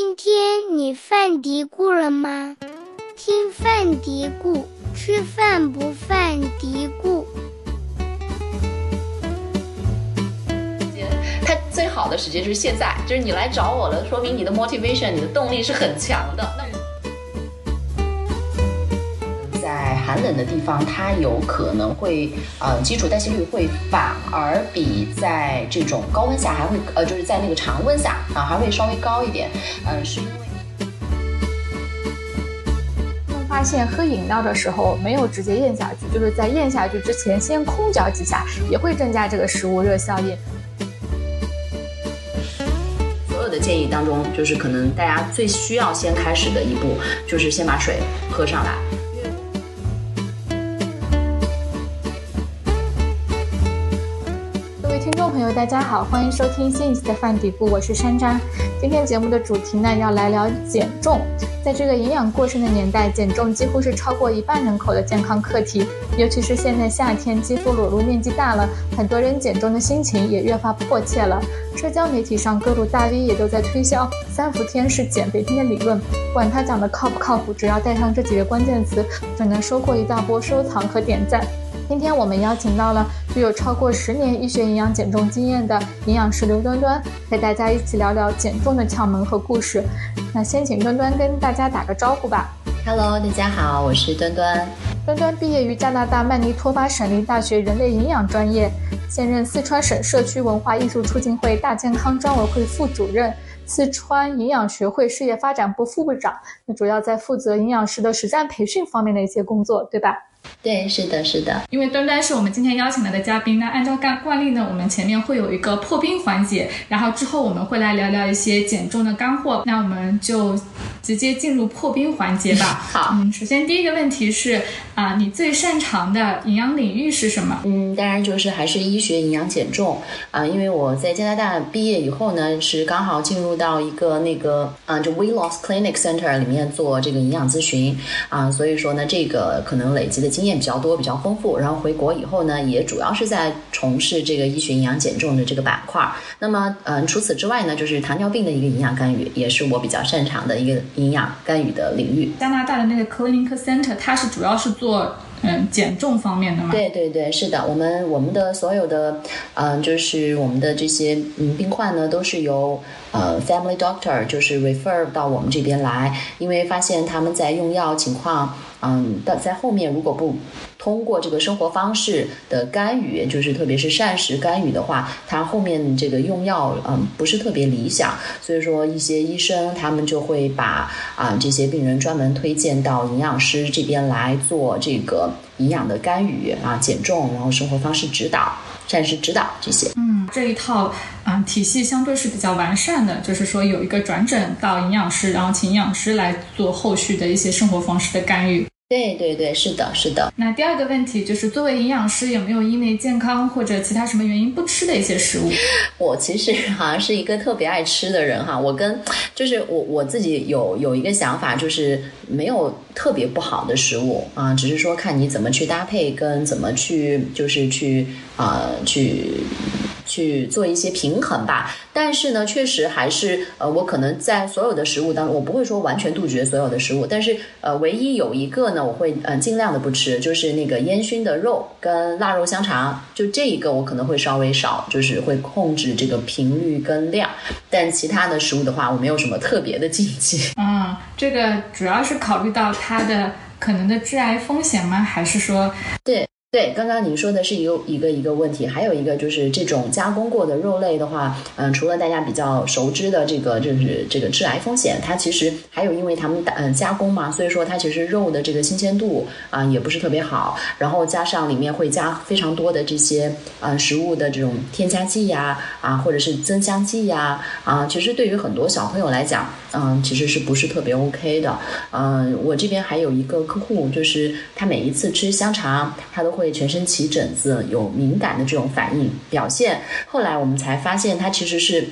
今天你犯嘀咕了吗？听犯嘀咕，吃饭不犯嘀咕。它最好的时间就是现在，就是你来找我了，说明你的 motivation，你的动力是很强的。那寒冷的地方，它有可能会呃基础代谢率会反而比在这种高温下还会呃就是在那个常温下啊还会稍微高一点，嗯、是因为。发现喝饮料的时候没有直接咽下去，就是在咽下去之前先空嚼几下，也会增加这个食物热效应。所有的建议当中，就是可能大家最需要先开始的一步，就是先把水喝上来。朋友，大家好，欢迎收听新一期的饭底部，我是山楂。今天节目的主题呢，要来聊减重。在这个营养过剩的年代，减重几乎是超过一半人口的健康课题。尤其是现在夏天，肌肤裸露面积大了，很多人减重的心情也越发迫切了。社交媒体上各路大 V 也都在推销“三伏天是减肥天”的理论，管他讲的靠不靠谱，只要带上这几个关键词，就能收获一大波收藏和点赞。今天我们邀请到了具有超过十年医学营养减重经验的营养师刘端端，陪大家一起聊聊减重的窍门和故事。那先请端端跟大家打个招呼吧。Hello，大家好，我是端端。端端毕业于加拿大曼尼托巴省立大学人类营养专业，现任四川省社区文化艺术促进会大健康专委会副主任。四川营养学会事业发展部副部长，那主要在负责营养师的实战培训方面的一些工作，对吧？对，是的，是的。因为端端是我们今天邀请来的嘉宾，那按照惯惯例呢，我们前面会有一个破冰环节，然后之后我们会来聊聊一些减重的干货。那我们就直接进入破冰环节吧。好，嗯，首先第一个问题是啊、你最擅长的营养领域是什么？嗯，当然就是还是医学营养减重啊、因为我在加拿大毕业以后呢，是刚好进入到一个那个啊、就 Weight Loss Clinic Center 里面做这个营养咨询啊、所以说呢，这个可能累积的经验比较多，比较丰富。然后回国以后呢，也主要是在从事这个医学营养减重的这个板块。那么，嗯、除此之外呢，就是糖尿病的一个营养干预，也是我比较擅长的一个营养干预的领域。加拿大的那个 Clinic Center，它是主要是做嗯减重方面的吗？对对对，是的，我们我们的所有的，嗯、就是我们的这些嗯病患呢，都是由呃 family doctor 就是 refer 到我们这边来，因为发现他们在用药情况，嗯，到在后面如果不通过这个生活方式的干预，就是特别是膳食干预的话，它后面这个用药嗯不是特别理想，所以说一些医生他们就会把啊、这些病人专门推荐到营养师这边来做这个营养的干预啊、减重，然后生活方式指导、膳食指导这些。嗯，这一套嗯体系相对是比较完善的，就是说有一个转诊到营养师，然后请营养师来做后续的一些生活方式的干预。对对对，是的，是的。那第二个问题就是，作为营养师，有没有因为健康或者其他什么原因不吃的一些食物？我其实好像是一个特别爱吃的人哈，我跟就是我我自己有有一个想法，就是没有特别不好的食物啊，只是说看你怎么去搭配，跟怎么去就是去啊、去去做一些平衡吧。但是呢，确实还是呃，我可能在所有的食物当中，我不会说完全杜绝所有的食物，但是呃，唯一有一个呢，我会呃尽量的不吃，就是那个烟熏的肉跟腊肉香肠，就这一个我可能会稍微少，就是会控制这个频率跟量。但其他的食物的话，我没有什么特别的禁忌。嗯，这个主要是考虑到它的可能的致癌风险吗？还是说，对，对刚刚您说的是一个一个一个问题，还有一个就是这种加工过的肉类的话，嗯，除了大家比较熟知的这个就是这个致癌风险，它其实还有因为他们打嗯加工嘛，所以说它其实肉的这个新鲜度啊、也不是特别好，然后加上里面会加非常多的这些呃食物的这种添加剂呀啊或者是增香剂呀啊，其实对于很多小朋友来讲，嗯，其实是不是特别 OK 的？嗯，我这边还有一个客户，就是他每一次吃香肠，他都会全身起疹子，有敏感的这种反应表现。后来我们才发现，他其实是。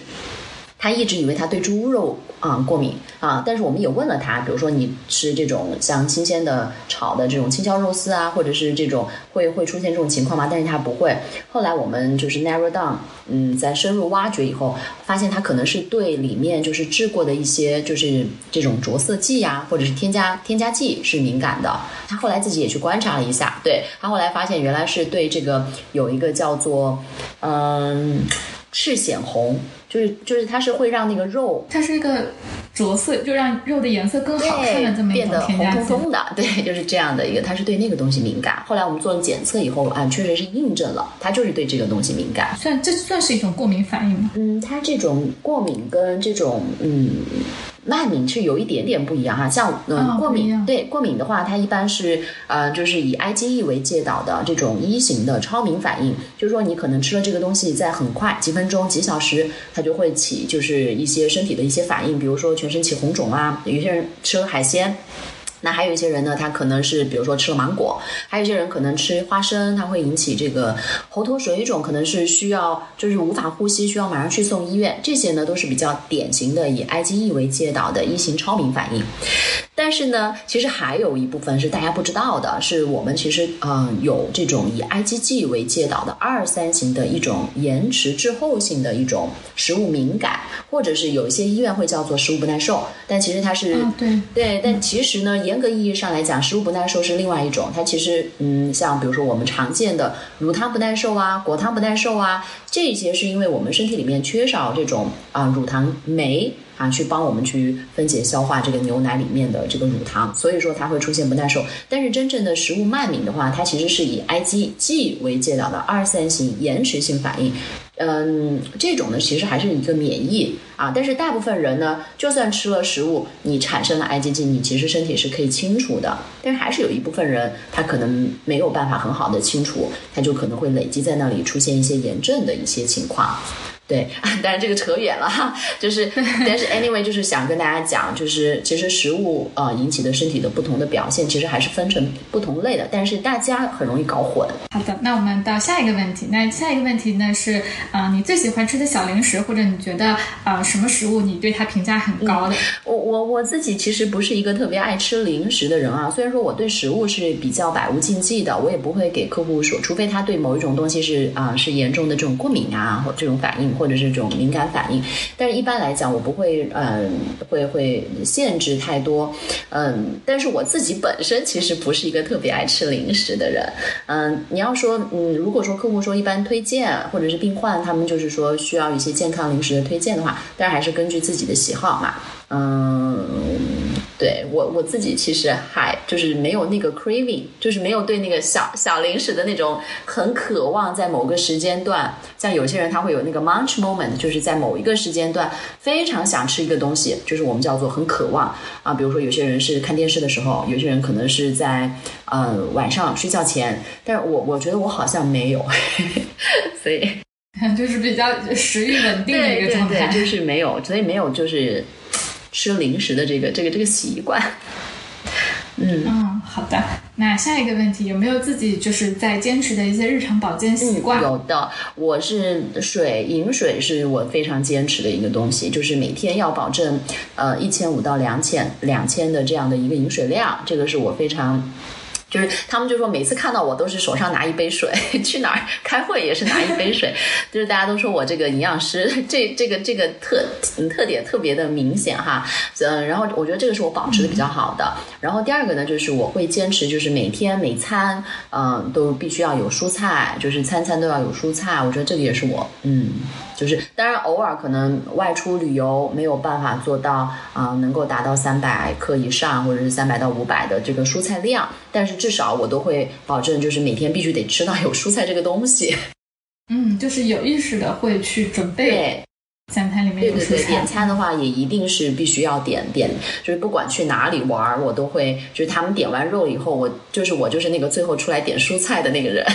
他一直以为他对猪肉啊过敏啊，但是我们也问了他，比如说你吃这种像新鲜的炒的这种青椒肉丝啊，或者是这种会会出现这种情况吗？但是他不会。后来我们就是 narrow down，嗯，在深入挖掘以后，发现他可能是对里面就是制过的一些就是这种着色剂呀，或者是添加添加剂是敏感的。他后来自己也去观察了一下，对他后来发现原来是对这个有一个叫做嗯赤藓红。就是就是它是会让那个肉，它是一个着色，就让肉的颜色更好看的这么一种添加红彤彤的，对，就是这样的一个，它是对那个东西敏感。后来我们做了检测以后，啊，确实是印证了，它就是对这个东西敏感。算这算是一种过敏反应吗？嗯，它这种过敏跟这种嗯。慢敏是有一点点不一样哈，像嗯过敏对过敏的话，它一般是呃就是以 IgE 为介导的这种一型的超敏反应，就是说你可能吃了这个东西，在很快几分钟几小时，它就会起就是一些身体的一些反应，比如说全身起红肿啊，有些人吃了海鲜。那还有一些人呢，他可能是比如说吃了芒果，还有一些人可能吃花生，它会引起这个喉头水肿，可能是需要就是无法呼吸，需要马上去送医院。这些呢都是比较典型的以 IgE 为介导的一型超敏反应。但是呢，其实还有一部分是大家不知道的，是我们其实嗯有这种以 IgG 为介导的二三型的一种延迟滞后性的一种食物敏感，或者是有一些医院会叫做食物不耐受，但其实它是对对，但其实呢严格意义上来讲，食物不耐受是另外一种，它其实嗯像比如说我们常见的乳糖不耐受啊、果糖不耐受啊，这些是因为我们身体里面缺少这种啊乳糖酶。啊，去帮我们去分解消化这个牛奶里面的这个乳糖，所以说它会出现不耐受。但是真正的食物慢敏的话，它其实是以 IgG 为介导的二三型延迟性反应。嗯，这种呢其实还是一个免疫啊。但是大部分人呢，就算吃了食物，你产生了 IgG，你其实身体是可以清除的。但是还是有一部分人，他可能没有办法很好的清除，他就可能会累积在那里，出现一些炎症的一些情况。对，当然这个扯远了哈，就是，但是 anyway 就是想跟大家讲，就是其实食物啊引起的身体的不同的表现，其实还是分成不同类的，但是大家很容易搞混。好的，那我们到下一个问题，那下一个问题呢是，啊，你最喜欢吃的小零食，或者你觉得啊什么食物你对它评价很高的？我我我自己其实不是一个特别爱吃零食的人啊，虽然说我对食物是比较百无禁忌的，我也不会给客户说，除非他对某一种东西是啊是严重的这种过敏啊或这种反应。或者这种敏感反应，但是一般来讲，我不会，嗯，会会限制太多，嗯，但是我自己本身其实不是一个特别爱吃零食的人，嗯，你要说，嗯，如果说客户说一般推荐，或者是病患他们就是说需要一些健康零食的推荐的话，当然还是根据自己的喜好嘛，嗯。对我我自己其实还就是没有那个 craving，就是没有对那个小小零食的那种很渴望，在某个时间段，像有些人他会有那个 munch moment，就是在某一个时间段非常想吃一个东西，就是我们叫做很渴望啊。比如说有些人是看电视的时候，有些人可能是在呃晚上睡觉前，但是我我觉得我好像没有，所以 就是比较食欲稳定的一个状态，就是没有，所以没有就是。吃零食的这个这个这个习惯，嗯嗯，好的。那下一个问题，有没有自己就是在坚持的一些日常保健习惯？有的，我是水饮水是我非常坚持的一个东西，就是每天要保证呃一千五到两千两千的这样的一个饮水量，这个是我非常。就是他们就说每次看到我都是手上拿一杯水，去哪儿开会也是拿一杯水，就是大家都说我这个营养师 这这个这个特特点特别的明显哈，嗯，然后我觉得这个是我保持的比较好的。然后第二个呢，就是我会坚持，就是每天每餐嗯都必须要有蔬菜，就是餐餐都要有蔬菜。我觉得这个也是我嗯。就是当然，偶尔可能外出旅游没有办法做到啊，能够达到三百克以上，或者是三百到五百的这个蔬菜量，但是至少我都会保证，就是每天必须得吃到有蔬菜这个东西。嗯，就是有意识的会去准备餐餐里面有蔬菜。对对对，点餐的话也一定是必须要点点，就是不管去哪里玩，我都会，就是他们点完肉以后，我就是我就是那个最后出来点蔬菜的那个人。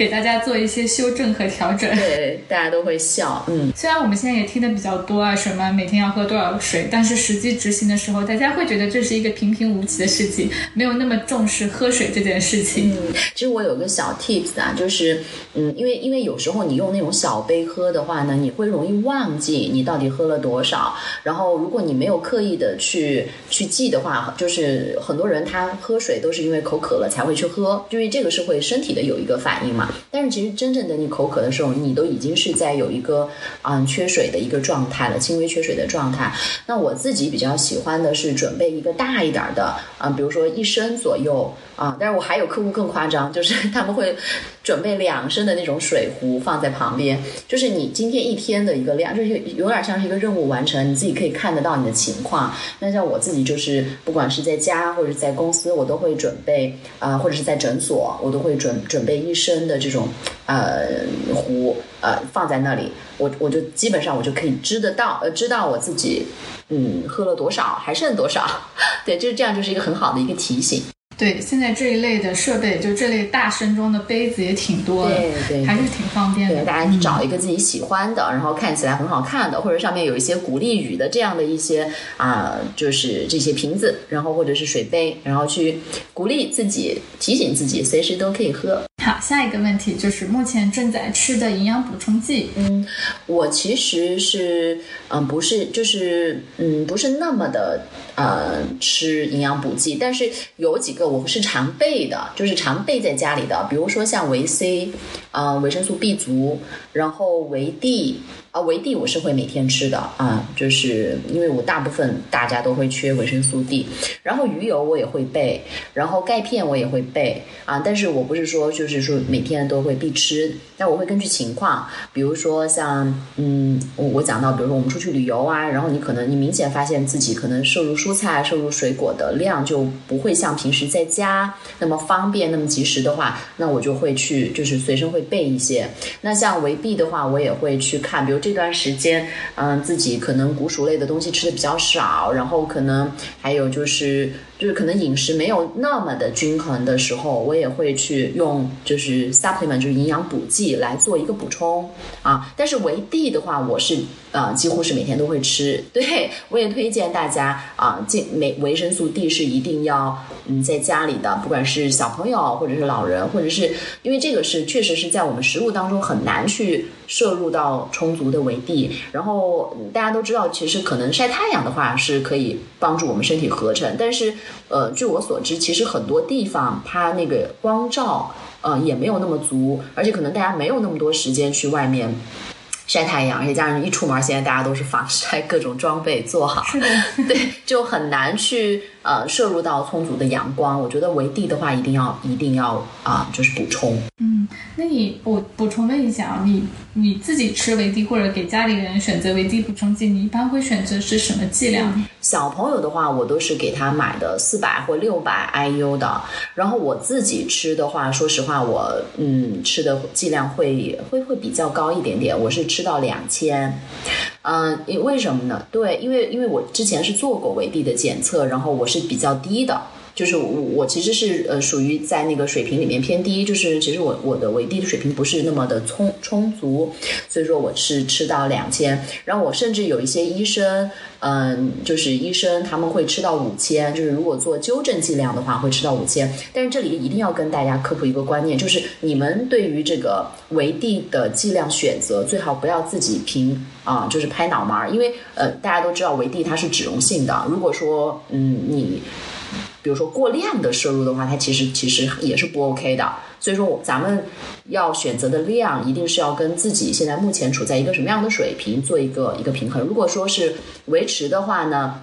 给大家做一些修正和调整。对，大家都会笑。嗯，虽然我们现在也听的比较多啊，什么每天要喝多少水，但是实际执行的时候，大家会觉得这是一个平平无奇的事情，没有那么重视喝水这件事情。嗯，其实我有个小 tips 啊，就是嗯，因为因为有时候你用那种小杯喝的话呢，你会容易忘记你到底喝了多少。然后如果你没有刻意的去去记的话，就是很多人他喝水都是因为口渴了才会去喝，因为这个是会身体的有一个反应嘛。但是其实真正的你口渴的时候，你都已经是在有一个嗯缺水的一个状态了，轻微缺水的状态。那我自己比较喜欢的是准备一个大一点的啊，比如说一升左右啊。但是我还有客户更夸张，就是他们会准备两升的那种水壶放在旁边，就是你今天一天的一个量，就是有点像是一个任务完成，你自己可以看得到你的情况。那像我自己就是，不管是在家或者在公司，我都会准备啊，或者是在诊所，我都会准准备一升的这种呃壶呃放在那里，我我就基本上我就可以知得到呃知道我自己嗯喝了多少，还剩多少，对，就是这样，就是一个很好的一个提醒。对，现在这一类的设备，就这类大身装的杯子也挺多的，对对，还是挺方便的。对，大家找一个自己喜欢的，然后看起来很好看的，或者上面有一些鼓励语的这样的一些啊，就是这些瓶子，然后或者是水杯，然后去鼓励自己，提醒自己，随时都可以喝。好，下一个问题就是目前正在吃的营养补充剂。嗯，我其实是嗯不是就是嗯不是那么的呃吃营养补剂，但是有几个我是常备的，就是常备在家里的，比如说像维 C，呃维生素 B 族，然后维 D。啊，维 D 我是会每天吃的啊，就是因为我大部分大家都会缺维生素 D，然后鱼油我也会备，然后钙片我也会备啊，但是我不是说就是说每天都会必吃，但我会根据情况，比如说像嗯，我我讲到，比如说我们出去旅游啊，然后你可能你明显发现自己可能摄入蔬菜、摄入水果的量就不会像平时在家那么方便、那么及时的话，那我就会去就是随身会备一些。那像维 B 的话，我也会去看，比如。这段时间，嗯，自己可能谷薯类的东西吃的比较少，然后可能还有就是。就是可能饮食没有那么的均衡的时候，我也会去用就是 supplement 就是营养补剂来做一个补充啊。但是维 D 的话，我是呃几乎是每天都会吃。对我也推荐大家啊，进维维生素 D 是一定要嗯在家里的，不管是小朋友或者是老人，或者是因为这个是确实是在我们食物当中很难去摄入到充足的维 D。然后大家都知道，其实可能晒太阳的话是可以帮助我们身体合成，但是。呃，据我所知，其实很多地方它那个光照，呃，也没有那么足，而且可能大家没有那么多时间去外面晒太阳，而且加上一出门，现在大家都是防 晒，各种装备做好，是的，对，就很难去呃摄入到充足的阳光。我觉得维 D 的话，一定要一定要啊，就是补充。嗯，那你补补充问一下啊，你你自己吃维 D 或者给家里人选择维 D 补充剂，你一般会选择是什么剂量？小朋友的话，我都是给他买的四百或六百 IU 的。然后我自己吃的话，说实话，我嗯吃的剂量会会会比较高一点点，我是吃到两千。嗯，因为什么呢？对，因为因为我之前是做过维 D 的检测，然后我是比较低的。就是我我其实是呃属于在那个水平里面偏低，就是其实我我的维 D 的水平不是那么的充充足，所以说我是吃到两千，然后我甚至有一些医生，嗯，就是医生他们会吃到五千，就是如果做纠正剂量的话会吃到五千，但是这里一定要跟大家科普一个观念，就是你们对于这个维 D 的剂量选择最好不要自己凭啊，就是拍脑门儿，因为呃大家都知道维 D 它是脂溶性的，如果说嗯你。比如说过量的摄入的话，它其实其实也是不 OK 的。所以说，咱们要选择的量一定是要跟自己现在目前处在一个什么样的水平做一个一个平衡。如果说是维持的话呢？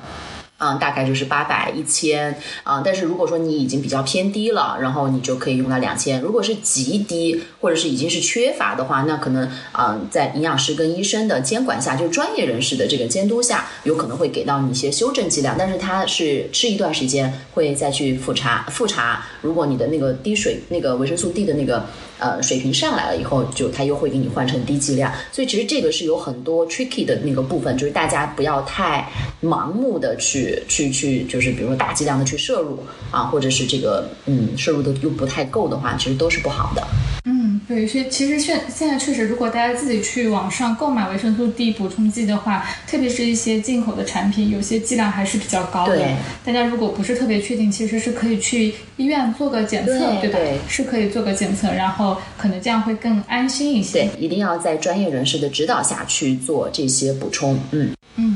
嗯，大概就是八百一千啊，但是如果说你已经比较偏低了，然后你就可以用到两千。如果是极低或者是已经是缺乏的话，那可能啊，在营养师跟医生的监管下，就专业人士的这个监督下，有可能会给到你一些修正剂量，但是它是吃一段时间会再去复查复查。如果你的那个滴水那个维生素 D 的那个。呃，水平上来了以后，就它又会给你换成低剂量，所以其实这个是有很多 tricky 的那个部分，就是大家不要太盲目的去去去，就是比如说大剂量的去摄入啊，或者是这个嗯摄入的又不太够的话，其实都是不好的。嗯，对，所以其实现现在确实，如果大家自己去网上购买维生素 D 补充剂的话，特别是一些进口的产品，有些剂量还是比较高的。对大家如果不是特别确定，其实是可以去医院做个检测，吧？对对是可以做个检测，然后可能这样会更安心一些。对，一定要在专业人士的指导下去做这些补充。嗯，嗯嗯，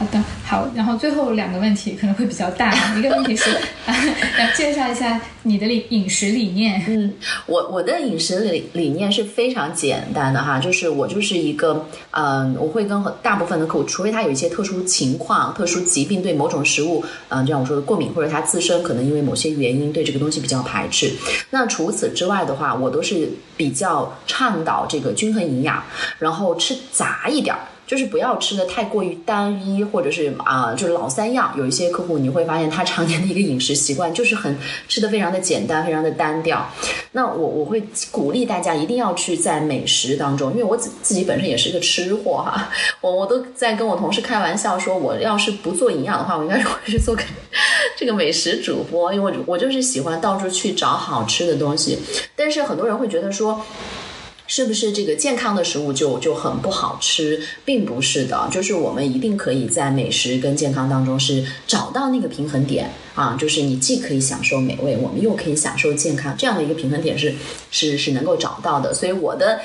好的，好。然后最后两个问题可能会比较大，一个问题是，来介绍一下你的理饮食理念。嗯，我我的饮食理理念是非常简单的哈，就是我就是一个，嗯、我会跟大部分的客户，除非他有一些特殊情况、特殊疾病，对某种食物，嗯、就像我说的过敏，或者他自身可能因为某些原因对这个东西比较排斥。那除此之外的话，我都是比较倡导这个均衡营养，然后吃杂一点儿。就是不要吃的太过于单一，或者是啊、就是老三样。有一些客户你会发现他常年的一个饮食习惯就是很吃的非常的简单，非常的单调。那我我会鼓励大家一定要去在美食当中，因为我自自己本身也是一个吃货哈，我我都在跟我同事开玩笑说，我要是不做营养的话，我应该会去做个这个美食主播，因为我我就是喜欢到处去找好吃的东西。但是很多人会觉得说。是不是这个健康的食物就就很不好吃？并不是的，就是我们一定可以在美食跟健康当中是找到那个平衡点啊，就是你既可以享受美味，我们又可以享受健康，这样的一个平衡点是是是能够找到的。所以我的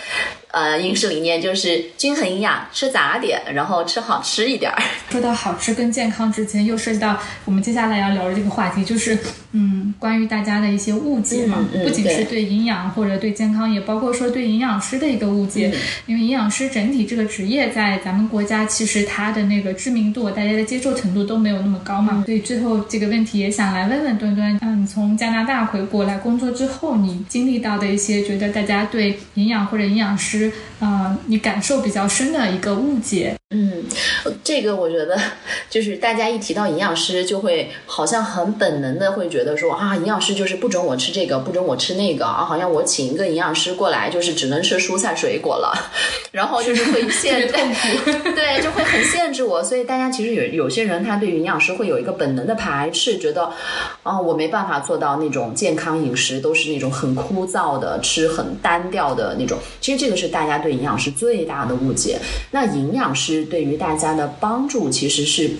呃饮食理念就是均衡营养，吃杂点，然后吃好吃一点儿。说到好吃跟健康之间，又涉及到我们接下来要聊的这个话题，就是嗯，关于大家的一些误解嘛，嗯嗯不仅是对对营养或者对健康，也包括说对营养师的一个误解。嗯因为营养师整体这个职业在咱们国家，其实它的那个知名度、大家的接受程度都没有那么高嘛。所以最后这个问题也想来问问端端，嗯，从加拿大回国来工作之后，你经历到的一些觉得大家对营养或者营养师，呃，你感受比较深的一个误解。嗯，这个我觉得就是大家一提到营养师，就会好像很本能的会觉得说啊，营养师就是不准我吃这个，不准我吃那个啊，好像我请一个营养师过来，就是只能吃蔬菜水果了，然后就是会限特别痛苦。对，就会很限制我。所以大家其实有有些人他对于营养师会有一个本能的排斥，觉得啊、我没办法做到那种健康饮食，都是那种很枯燥的，吃很单调的那种。其实这个是大家对营养师最大的误解。那营养师对于大家的帮助其实是。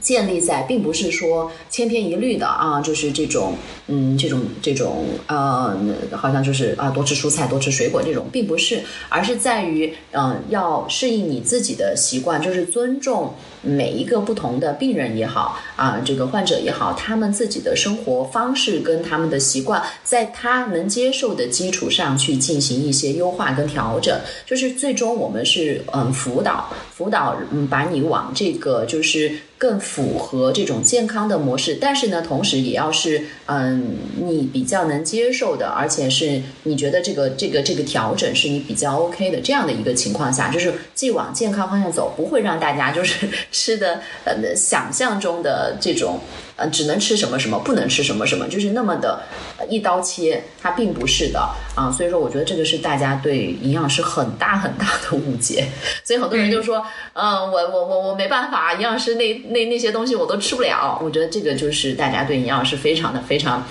建立在并不是说千篇一律的啊，就是这种嗯，这种这种呃，好像就是啊，多吃蔬菜、多吃水果这种，并不是，而是在于嗯、要适应你自己的习惯，就是尊重每一个不同的病人也好啊，这个患者也好，他们自己的生活方式跟他们的习惯，在他能接受的基础上去进行一些优化跟调整，就是最终我们是嗯辅导辅导嗯把你往这个就是更符合这种健康的模式，但是呢，同时也要是嗯你比较能接受的，而且是你觉得这个这个这个调整是你比较 OK 的这样的一个情况下，就是既往健康方向走，不会让大家就是 吃的呃想象中的这种。呃，只能吃什么什么，不能吃什么什么，就是那么的呃一刀切，它并不是的啊。所以说，我觉得这个是大家对营养师很大很大的误解。所以很多人就说，嗯，我我我我没办法，营养师那那那些东西我都吃不了。我觉得这个就是大家对营养师非常的非常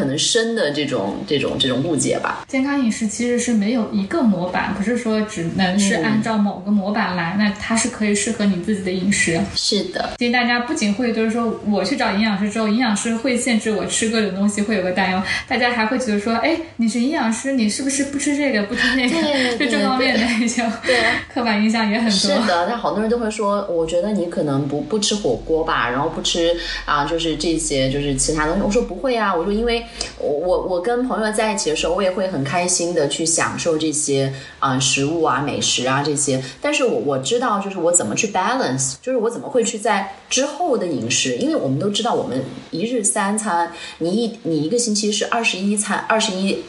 可能深的这种这种这种误解吧。健康饮食其实是没有一个模板，不是说只能是按照某个模板来，那它是可以适合你自己的饮食。是的，所以大家不仅会就是说我去找营养师之后，营养师会限制我吃各种东西，会有个担忧，大家还会觉得说，哎，你是营养师，你是不是不吃这个不吃那个？对对就这方面的一些对刻板印象也很多是。的，但好多人都会说，我觉得你可能不不吃火锅吧，然后不吃啊，就是这些就是其他东西。我说不会啊，我说因为我我我跟朋友在一起的时候，我也会很开心的去享受这些啊、食物啊、美食啊这些。但是我我知道，就是我怎么去 balance，就是我怎么会去在之后的饮食，因为我们都知道，我们一日三餐，你一你一个星期是二十一餐，二十一。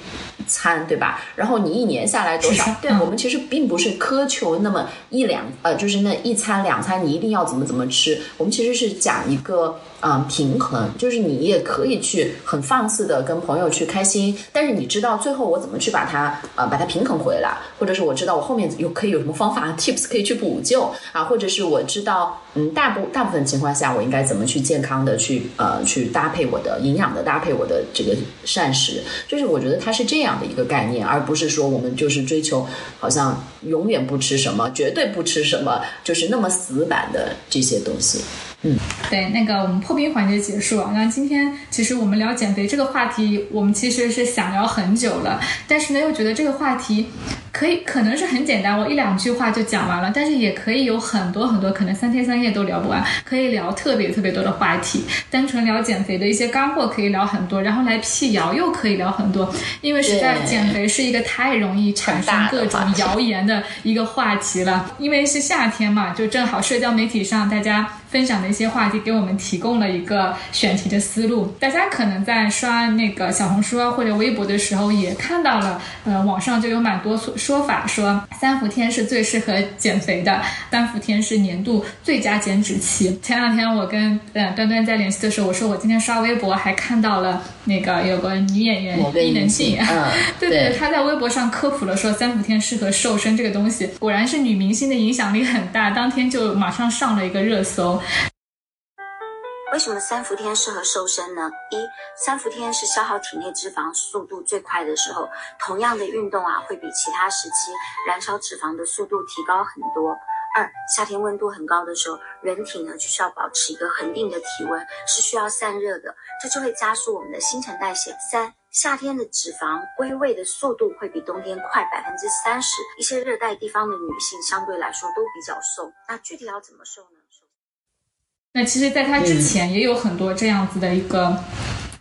餐对吧？然后你一年下来多少对我们其实并不是苛求那么一两呃，就是那一餐两餐你一定要怎么怎么吃。我们其实是讲一个嗯、呃平衡，就是你也可以去很放肆的的跟朋友去开心，但是你知道最后我怎么去把它呃把它平衡回来，或者是我知道我后面有可以有什么方法 tips 可以去补救啊，或者是我知道嗯大部大部分情况下我应该怎么去健康的去呃去搭配我的营养的搭配我的这个膳食，就是我觉得它是这样的一个概念，而不是说我们就是追求好像永远不吃什么，绝对不吃什么，就是那么死板的这些东西。嗯，对，那个我们破冰环节结束啊。那今天其实我们聊减肥这个话题，我们其实是想聊很久了，但是呢又觉得这个话题可以可能是很简单，我一两句话就讲完了，但是也可以有很多很多，可能三天三夜都聊不完，可以聊特别特别多的话题。单纯聊减肥的一些干货可以聊很多，然后来辟谣又可以聊很多，因为实在减肥是一个太容易产生各种谣言的一个话题了。因为是夏天嘛，就正好社交媒体上大家。分享的一些话题，给我们提供了一个选题的思路。大家可能在刷那个小红书啊或者微博的时候，也看到了，呃，网上就有蛮多说说法，说三伏天是最适合减肥的，三伏天是年度最佳减脂期。前两天我跟呃端端在联系的时候，我说我今天刷微博还看到了那个有个女演员伊能静，对对，她在微博上科普了说三伏天适合瘦身这个东西，果然是女明星的影响力很大，当天就马上上了一个热搜。为什么三伏天适合瘦身呢？一，三伏天是消耗体内脂肪速度最快的时候，同样的运动啊，会比其他时期燃烧脂肪的速度提高很多。二，夏天温度很高的时候，人体呢就需要保持一个恒定的体温，是需要散热的，这就会加速我们的新陈代谢。三，夏天的脂肪归位的速度会比冬天快百分之三十，一些热带地方的女性相对来说都比较瘦。那具体要怎么瘦呢？那其实，在它之前也有很多这样子的一个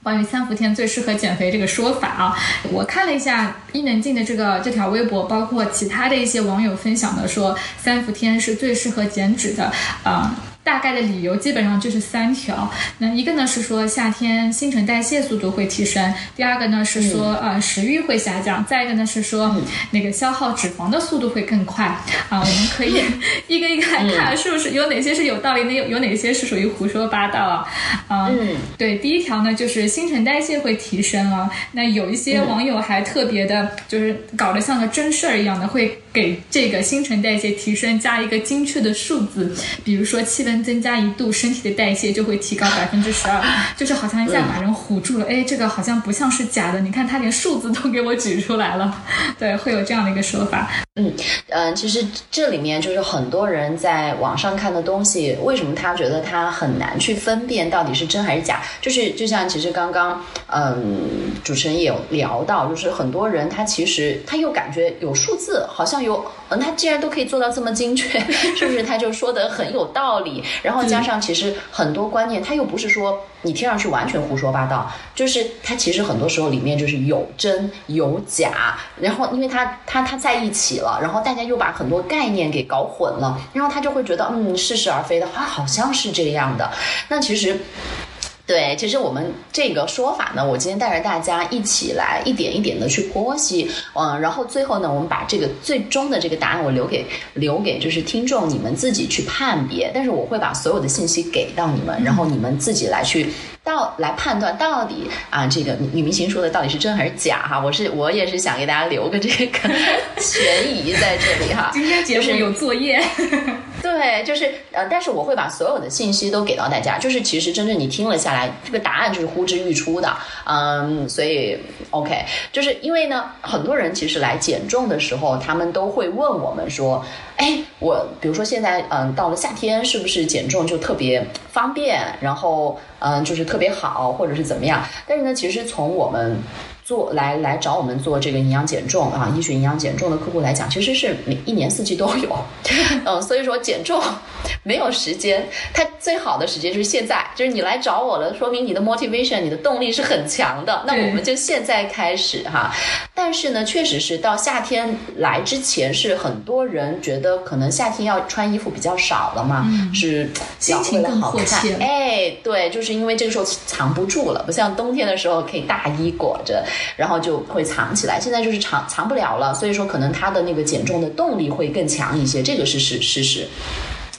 关于三伏天最适合减肥这个说法啊。我看了一下伊能静的这个这条微博，包括其他的一些网友分享的，说三伏天是最适合减脂的啊。大概的理由基本上就是三条，那一个呢是说夏天新陈代谢速度会提升，第二个呢是说呃食欲会下降，再一个呢是说那个消耗脂肪的速度会更快啊。我们可以一个一个来看，是不是有哪些是有道理，那有有哪些是属于胡说八道啊？啊，对，第一条呢就是新陈代谢会提升啊。那有一些网友还特别的，就是搞得像个真事儿一样的，会给这个新陈代谢提升加一个精确的数字，比如说气温。增加一度，身体的代谢就会提高百分之十二，就是好像一下把人唬住了。哎，这个好像不像是假的，你看他连数字都给我举出来了。对，会有这样的一个说法。嗯嗯，其实这里面就是很多人在网上看的东西，为什么他觉得他很难去分辨到底是真还是假？就是就像其实刚刚嗯主持人也有聊到，就是很多人他其实他又感觉有数字，好像有嗯他既然都可以做到这么精确，是不是他就说的很有道理？然后加上其实很多观念，他又不是说你听上去完全胡说八道，就是他其实很多时候里面就是有真有假，然后因为他他他在一起了，然后大家又把很多概念给搞混了，然后他就会觉得嗯似是而非的，啊好像是这样的，那其实。对，其实我们这个说法呢，我今天带着大家一起来一点一点的去剖析，嗯，然后最后呢，我们把这个最终的这个答案我留给留给就是听众你们自己去判别，但是我会把所有的信息给到你们，然后你们自己来去。到来判断到底啊，这个女明星说的到底是真还是假哈？我是我也是想给大家留个这个 悬疑在这里哈。今天节目有作业，对，就是呃，但是我会把所有的信息都给到大家，就是其实真正你听了下来，这个答案就是呼之欲出的，嗯，所以 OK，就是因为呢，很多人其实来减重的时候，他们都会问我们说。哎，我比如说现在，嗯，到了夏天，是不是减重就特别方便？然后，嗯，就是特别好，或者是怎么样？但是呢，其实从我们。做来来找我们做这个营养减重啊，医学营养减重的客户来讲，其实是每一年四季都有，嗯，所以说减重没有时间，它最好的时间就是现在，就是你来找我了，说明你的 motivation，你的动力是很强的，那我们就现在开始哈。但是呢，确实是到夏天来之前，是很多人觉得可能夏天要穿衣服比较少了嘛，是心情更好看，哎，对，就是因为这个时候藏不住了，不像冬天的时候可以大衣裹着。然后就会藏起来，现在就是藏藏不了了，所以说可能他的那个减重的动力会更强一些，这个是事事实。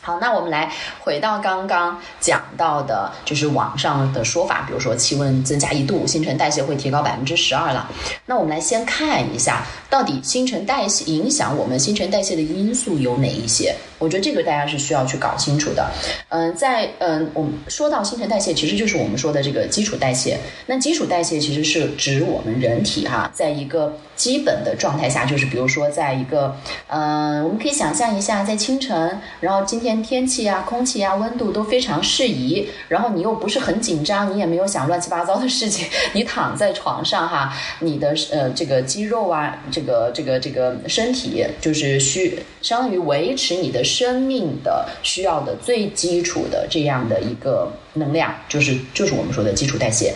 好，那我们来回到刚刚讲到的，就是网上的说法，比如说气温增加一度，新陈代谢会提高百分之十二了。那我们来先看一下，到底新陈代谢影响我们新陈代谢的因素有哪一些？我觉得这个大家是需要去搞清楚的。嗯，在嗯，我们说到新陈代谢，其实就是我们说的这个基础代谢。那基础代谢其实是指我们人体哈，在一个基本的状态下，就是比如说在一个嗯，我们可以想象一下，在清晨，然后今天天气啊、空气啊、温度都非常适宜，然后你又不是很紧张，你也没有想乱七八糟的事情，你躺在床上哈，你的呃这个肌肉啊，这个这个这个身体就是需相当于维持你的。生命的需要的最基础的这样的一个能量，就是就是我们说的基础代谢。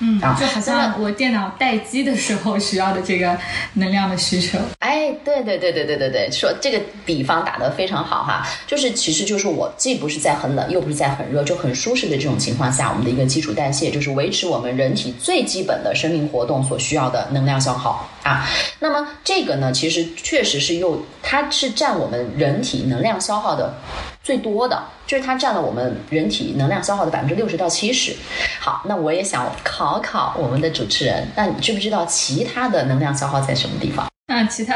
嗯，就好像我电脑待机的时候需要的这个能量的需求。哎，对对对对对对对，说这个比方打得非常好哈，就是其实就是我既不是在很冷，又不是在很热，就很舒适的这种情况下，我们的一个基础代谢就是维持我们人体最基本的生命活动所需要的能量消耗啊。那么这个呢，其实确实是又它是占我们人体能量消耗的。最多的就是它占了我们人体能量消耗的百分之六十到七十。好，那我也想考考我们的主持人，那你知不知道其他的能量消耗在什么地方？啊其他，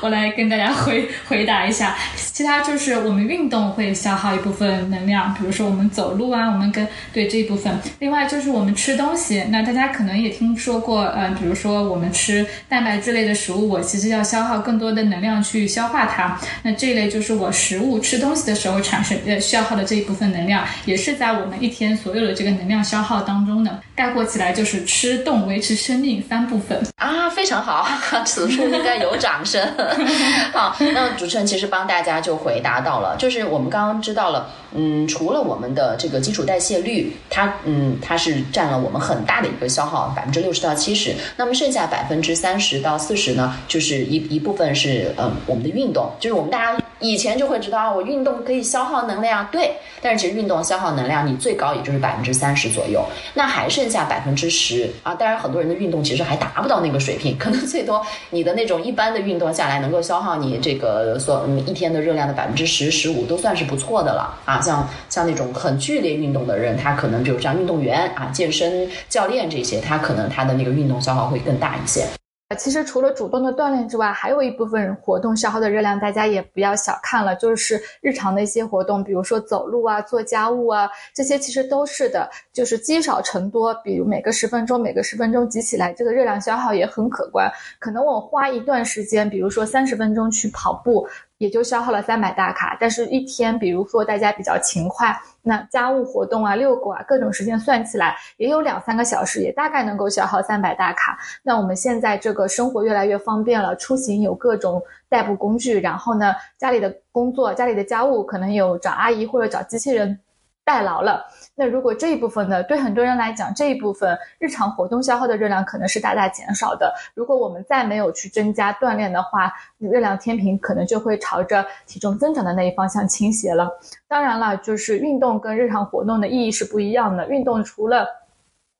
我来跟大家回回答一下。其他就是我们运动会消耗一部分能量，比如说我们走路啊，我们跟对这一部分。另外就是我们吃东西，那大家可能也听说过，嗯，比如说我们吃蛋白质类的食物，我其实要消耗更多的能量去消化它。那这一类就是我食物吃东西的时候产生呃消耗的这一部分能量，也是在我们一天所有的这个能量消耗当中的。概括起来就是吃动维持生命三部分啊，非常好。此处应该有掌声。好，那主持人其实帮大家就回答到了，就是我们刚刚知道了，嗯，除了我们的这个基础代谢率，它嗯它是占了我们很大的一个消耗，百分之六十到七十。那么剩下百分之三十到四十呢，就是一一部分是嗯我们的运动，就是我们大家以前就会知道，我运动可以消耗能量，对。但是其实运动消耗能量，你最高也就是百分之三十左右，那还剩下百分之十啊。当然很多人的运动其实还达不到那个水平，可能最多你的那种一般的运动下来，能够消耗你这个所一天的热量的百分之十、十五，都算是不错的了啊。像像那种很剧烈运动的人，他可能比如像运动员啊、健身教练这些，他可能他的那个运动消耗会更大一些。其实除了主动的锻炼之外，还有一部分活动消耗的热量，大家也不要小看了，就是日常的一些活动，比如说走路啊、做家务啊，这些其实都是的，就是积少成多。比如每个十分钟，每个十分钟集起来，这个热量消耗也很可观。可能我花一段时间，比如说三十分钟去跑步。也就消耗了三百大卡，但是一天，比如说大家比较勤快，那家务活动啊、遛狗啊，各种时间算起来也有两三个小时，也大概能够消耗三百大卡。那我们现在这个生活越来越方便了，出行有各种代步工具，然后呢，家里的工作、家里的家务可能有找阿姨或者找机器人代劳了。那如果这一部分呢，对很多人来讲，这一部分日常活动消耗的热量可能是大大减少的。如果我们再没有去增加锻炼的话，热量天平可能就会朝着体重增长的那一方向倾斜了。当然了，就是运动跟日常活动的意义是不一样的。运动除了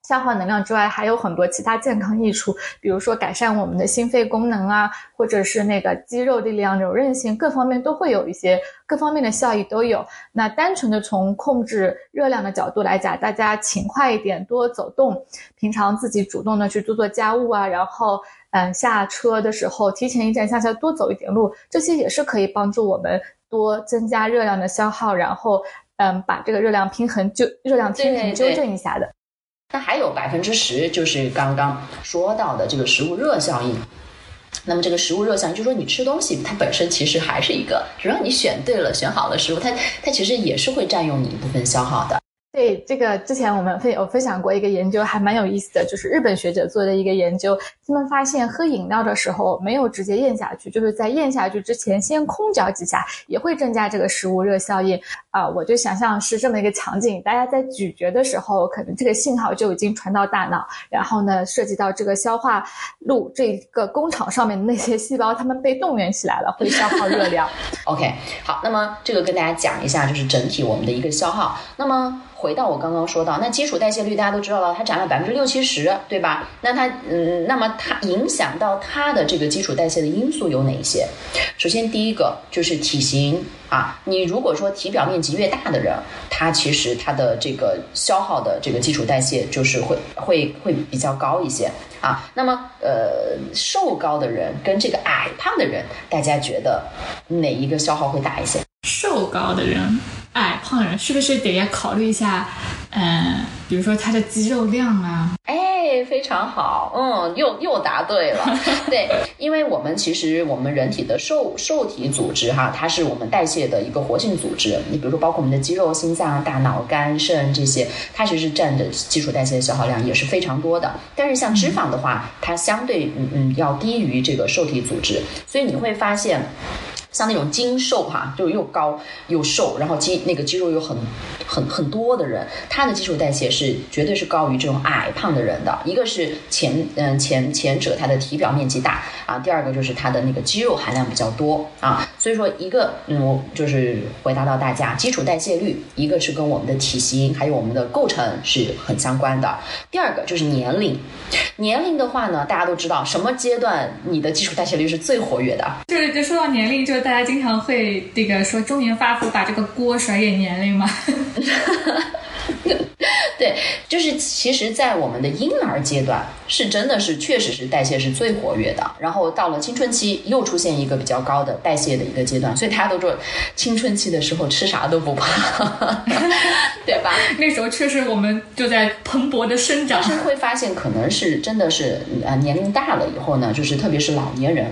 消耗能量之外，还有很多其他健康益处，比如说改善我们的心肺功能啊，或者是那个肌肉力量、柔韧性各方面都会有一些各方面的效益都有。那单纯的从控制热量的角度来讲，大家勤快一点，多走动，平常自己主动的去做做家务啊，然后嗯下车的时候提前一站下车多走一点路，这些也是可以帮助我们多增加热量的消耗，然后嗯把这个热量平衡就热量平衡纠正一下的。那还有百分之十，就是刚刚说到的这个食物热效应。那么这个食物热效应，就是说你吃东西，它本身其实还是一个，只要你选对了、选好了食物，它它其实也是会占用你一部分消耗的。对这个之前我们分有分享过一个研究，还蛮有意思的，就是日本学者做的一个研究，他们发现喝饮料的时候没有直接咽下去，就是在咽下去之前先空嚼几下，也会增加这个食物热效应啊。我就想象是这么一个场景，大家在咀嚼的时候，可能这个信号就已经传到大脑，然后呢，涉及到这个消化路这个工厂上面的那些细胞，它们被动员起来了，会消耗热量。OK，好，那么这个跟大家讲一下，就是整体我们的一个消耗，那么。回到我刚刚说到，那基础代谢率大家都知道了，它涨了百分之六七十，对吧？那它，嗯，那么它影响到它的这个基础代谢的因素有哪一些？首先第一个就是体型啊，你如果说体表面积越大的人，他其实他的这个消耗的这个基础代谢就是会会会比较高一些啊。那么呃，瘦高的人跟这个矮胖的人，大家觉得哪一个消耗会大一些？瘦高的人、矮胖人是不是得要考虑一下？嗯，比如说他的肌肉量啊。哎，非常好，嗯，又又答对了。对，因为我们其实我们人体的受受体组织哈，它是我们代谢的一个活性组织。你比如说，包括我们的肌肉、心脏、大脑、肝、肾这些，它其实占的基础代谢的消耗量也是非常多的。但是像脂肪的话，它相对嗯嗯要低于这个受体组织，所以你会发现。像那种精瘦哈，就又高又瘦，然后肌那个肌肉又很很很多的人，他的基础代谢是绝对是高于这种矮胖的人的。一个是前嗯前前者他的体表面积大啊，第二个就是他的那个肌肉含量比较多啊。所以说一个嗯我就是回答到大家，基础代谢率一个是跟我们的体型还有我们的构成是很相关的。第二个就是年龄，年龄的话呢，大家都知道什么阶段你的基础代谢率是最活跃的？就是就说到年龄就是。大家经常会这个说中年发福，把这个锅甩给年龄吗？对，就是其实，在我们的婴儿阶段，是真的是确实是代谢是最活跃的。然后到了青春期，又出现一个比较高的代谢的一个阶段。所以大家都说，青春期的时候吃啥都不怕，对吧？那时候确实我们就在蓬勃的生长。但是会发现，可能是真的是呃年龄大了以后呢，就是特别是老年人。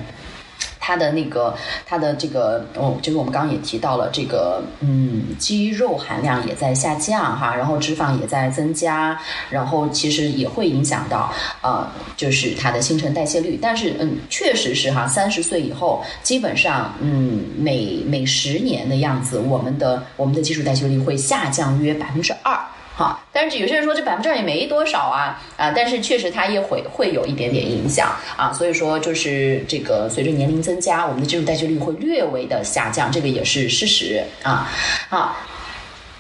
它的那个，它的这个，哦，就是我们刚刚也提到了，这个，嗯，肌肉含量也在下降哈，然后脂肪也在增加，然后其实也会影响到，呃，就是它的新陈代谢率。但是，嗯，确实是哈，三十岁以后，基本上，嗯，每每十年的样子，我们的我们的基础代谢率会下降约百分之二。好，但是有些人说这百分之二也没多少啊啊，但是确实它也会会有一点点影响啊，所以说就是这个随着年龄增加，我们的基础代谢率会略微的下降，这个也是事实啊好，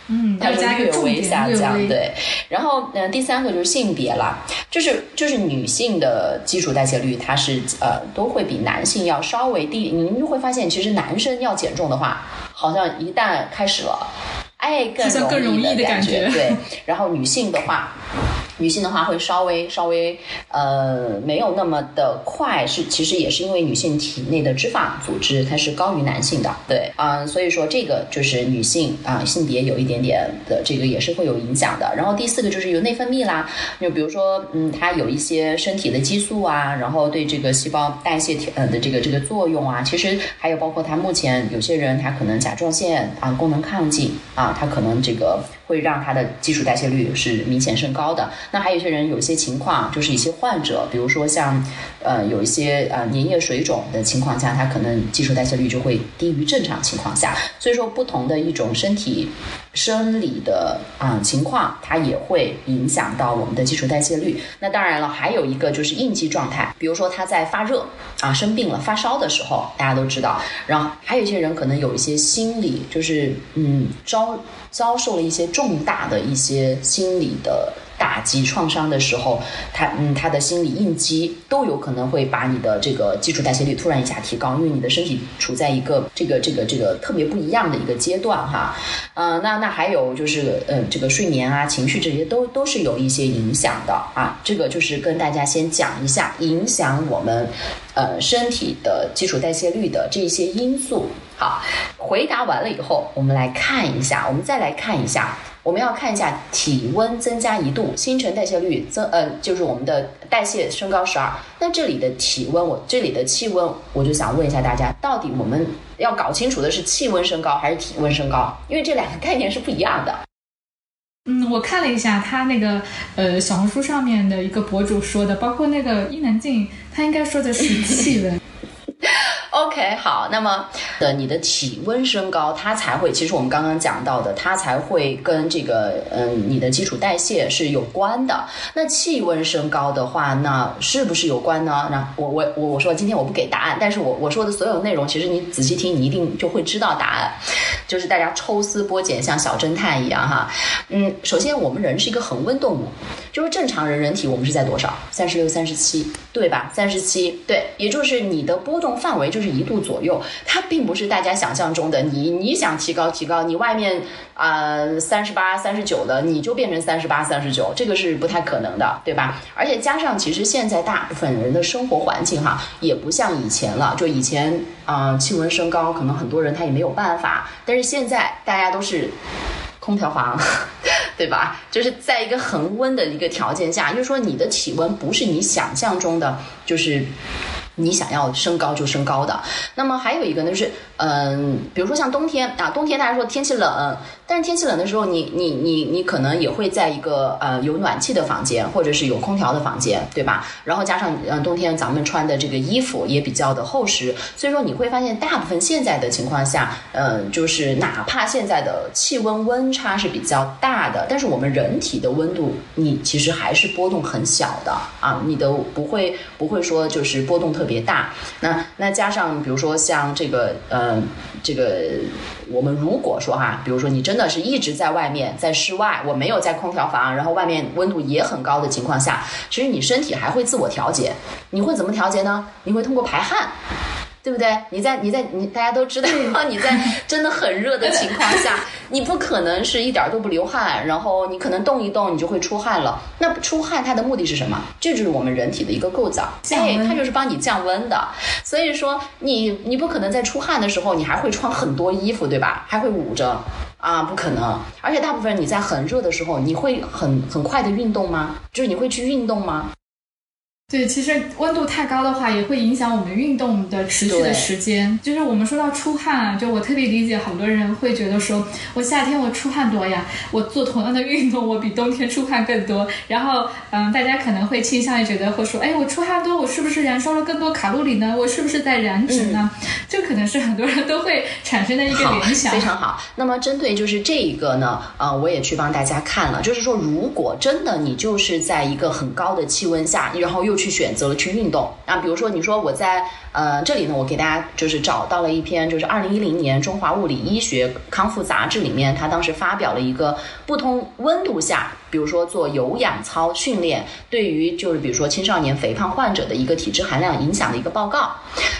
嗯，要加略微下降对，然后嗯，第三个就是性别了，就是就是女性的基础代谢率它是呃都会比男性要稍微低，您就会发现其实男生要减重的话，好像一旦开始了。哎，更容易的感觉，对。然后女性的话。女性的话会稍微稍微呃没有那么的快，是其实也是因为女性体内的脂肪组织它是高于男性的，对，嗯，所以说这个就是女性啊性别有一点点的这个也是会有影响的。然后第四个就是有内分泌啦，就比如说嗯它有一些身体的激素啊，然后对这个细胞代谢呃的这个这个作用啊，其实还有包括它目前有些人他可能甲状腺啊功能亢进啊，他可能这个。会让他的基础代谢率是明显升高的。那还有一些人有些情况，就是一些患者，比如说像，呃，有一些呃粘液水肿的情况下，他可能基础代谢率就会低于正常情况下。所以说，不同的一种身体生理的啊情况，它也会影响到我们的基础代谢率。那当然了，还有一个就是应激状态，比如说他在发热啊生病了发烧的时候，大家都知道。然后还有一些人可能有一些心理，就是嗯招遭受了一些重大的一些心理的打击创伤的时候，他嗯他的心理应激都有可能会把你的这个基础代谢率突然一下提高，因为你的身体处在一个这个这个这个特别不一样的一个阶段哈，呃那那还有就是呃这个睡眠啊情绪这些都都是有一些影响的啊，这个就是跟大家先讲一下影响我们呃身体的基础代谢率的这些因素。好，回答完了以后，我们来看一下，我们再来看一下，我们要看一下体温增加一度，新陈代谢率增，呃，就是我们的代谢升高十二。那这里的体温，我这里的气温，我就想问一下大家，到底我们要搞清楚的是气温升高还是体温升高？因为这两个概念是不一样的。嗯，我看了一下他那个呃小红书上面的一个博主说的，包括那个伊能静，他应该说的是气温。OK，好，那么的你的体温升高，它才会，其实我们刚刚讲到的，它才会跟这个嗯你的基础代谢是有关的。那气温升高的话，那是不是有关呢？那我我我我说今天我不给答案，但是我我说的所有内容，其实你仔细听，你一定就会知道答案。就是大家抽丝剥茧，像小侦探一样哈。嗯，首先我们人是一个恒温动物，就是正常人人体我们是在多少？三十六、三十七，对吧？三十七，对，也就是你的波动范围就是一度左右，它并不是大家想象中的，你你想提高提高，你外面啊三十八、三十九的，你就变成三十八、三十九，这个是不太可能的，对吧？而且加上其实现在大部分人的生活环境哈，也不像以前了，就以前啊气温升高，可能很多人他也没有办法，但是现在大家都是。空调房，对吧？就是在一个恒温的一个条件下，就是说你的体温不是你想象中的，就是你想要升高就升高的。那么还有一个呢，就是嗯，比如说像冬天啊，冬天大家说天气冷。但是天气冷的时候，你你你你可能也会在一个呃有暖气的房间，或者是有空调的房间，对吧？然后加上嗯冬天咱们穿的这个衣服也比较的厚实，所以说你会发现大部分现在的情况下，嗯，就是哪怕现在的气温温差是比较大的，但是我们人体的温度你其实还是波动很小的啊，你的不会不会说就是波动特特别大。那那加上比如说像这个呃这个我们如果说哈，比如说你真的。是一直在外面，在室外，我没有在空调房，然后外面温度也很高的情况下，其实你身体还会自我调节。你会怎么调节呢？你会通过排汗。对不对？你在你在你大家都知道，你在真的很热的情况下，你不可能是一点都不流汗，然后你可能动一动你就会出汗了。那出汗它的目的是什么？这就是我们人体的一个构造，哎，它就是帮你降温的。所以说你你不可能在出汗的时候你还会穿很多衣服，对吧？还会捂着啊，不可能。而且大部分人你在很热的时候，你会很很快的运动吗？就是你会去运动吗？对，其实温度太高的话，也会影响我们运动的持续的时间。就是我们说到出汗啊，就我特别理解，很多人会觉得说，我夏天我出汗多呀，我做同样的运动，我比冬天出汗更多。然后，嗯，大家可能会倾向于觉得，会说，哎，我出汗多，我是不是燃烧了更多卡路里呢？我是不是在燃脂呢？这可能是很多人都会产生的一个联想。非常好。那么针对就是这一个呢，呃，我也去帮大家看了，就是说，如果真的你就是在一个很高的气温下，然后又去去选择了去运动啊，比如说你说我在呃这里呢，我给大家就是找到了一篇，就是二零一零年《中华物理医学康复杂志》里面，他当时发表了一个不同温度下。比如说做有氧操训练，对于就是比如说青少年肥胖患者的一个体质含量影响的一个报告，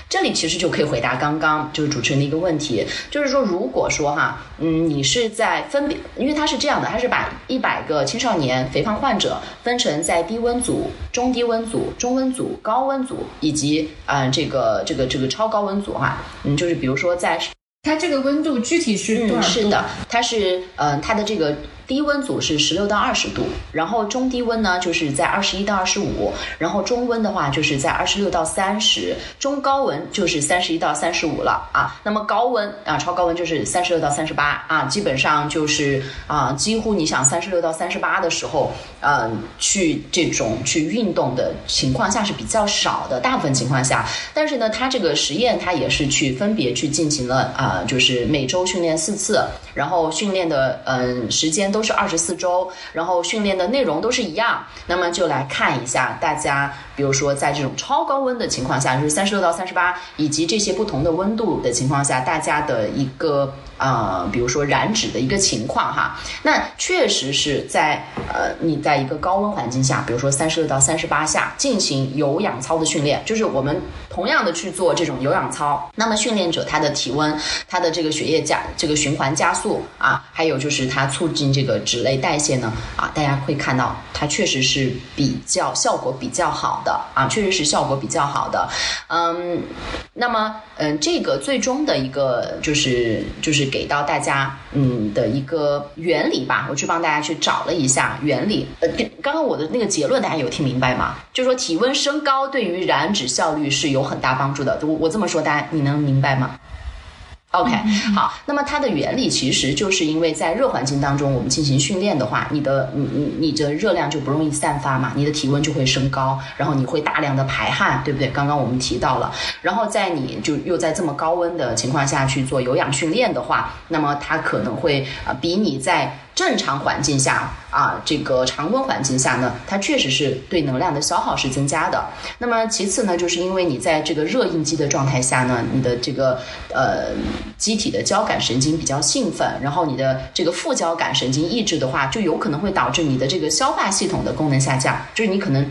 这里其实就可以回答刚刚就是主持人的一个问题，就是说如果说哈，嗯，你是在分别，因为它是这样的，它是把一百个青少年肥胖患者分成在低温组、中低温组、中温组、高温组以及嗯这个这个这个超高温组哈，嗯，就是比如说在它这个温度具体是多少度？是的，它是嗯它的这个。低温组是十六到二十度，然后中低温呢就是在二十一到二十五，然后中温的话就是在二十六到三十，中高温就是三十一到三十五了啊。那么高温啊，超高温就是三十六到三十八啊，基本上就是啊，几乎你想三十六到三十八的时候，嗯，去这种去运动的情况下是比较少的，大部分情况下。但是呢，它这个实验它也是去分别去进行了啊，就是每周训练四次，然后训练的嗯时间。都是二十四周，然后训练的内容都是一样，那么就来看一下大家，比如说在这种超高温的情况下，就是三十六到三十八，以及这些不同的温度的情况下，大家的一个。呃，比如说燃脂的一个情况哈，那确实是在呃，你在一个高温环境下，比如说三十六到三十八下进行有氧操的训练，就是我们同样的去做这种有氧操，那么训练者他的体温、他的这个血液加这个循环加速啊，还有就是它促进这个脂类代谢呢啊，大家会看到它确实是比较效果比较好的啊，确实是效果比较好的，嗯，那么嗯，这个最终的一个就是就是。给到大家嗯的一个原理吧，我去帮大家去找了一下原理。呃，刚刚我的那个结论大家有听明白吗？就是说体温升高对于燃脂效率是有很大帮助的。我我这么说，大家你能明白吗？OK，好，那么它的原理其实就是因为在热环境当中，我们进行训练的话，你的你你你的热量就不容易散发嘛，你的体温就会升高，然后你会大量的排汗，对不对？刚刚我们提到了，然后在你就又在这么高温的情况下去做有氧训练的话，那么它可能会呃比你在正常环境下啊，这个常温环境下呢，它确实是对能量的消耗是增加的。那么其次呢，就是因为你在这个热应激的状态下呢，你的这个呃机体的交感神经比较兴奋，然后你的这个副交感神经抑制的话，就有可能会导致你的这个消化系统的功能下降，就是你可能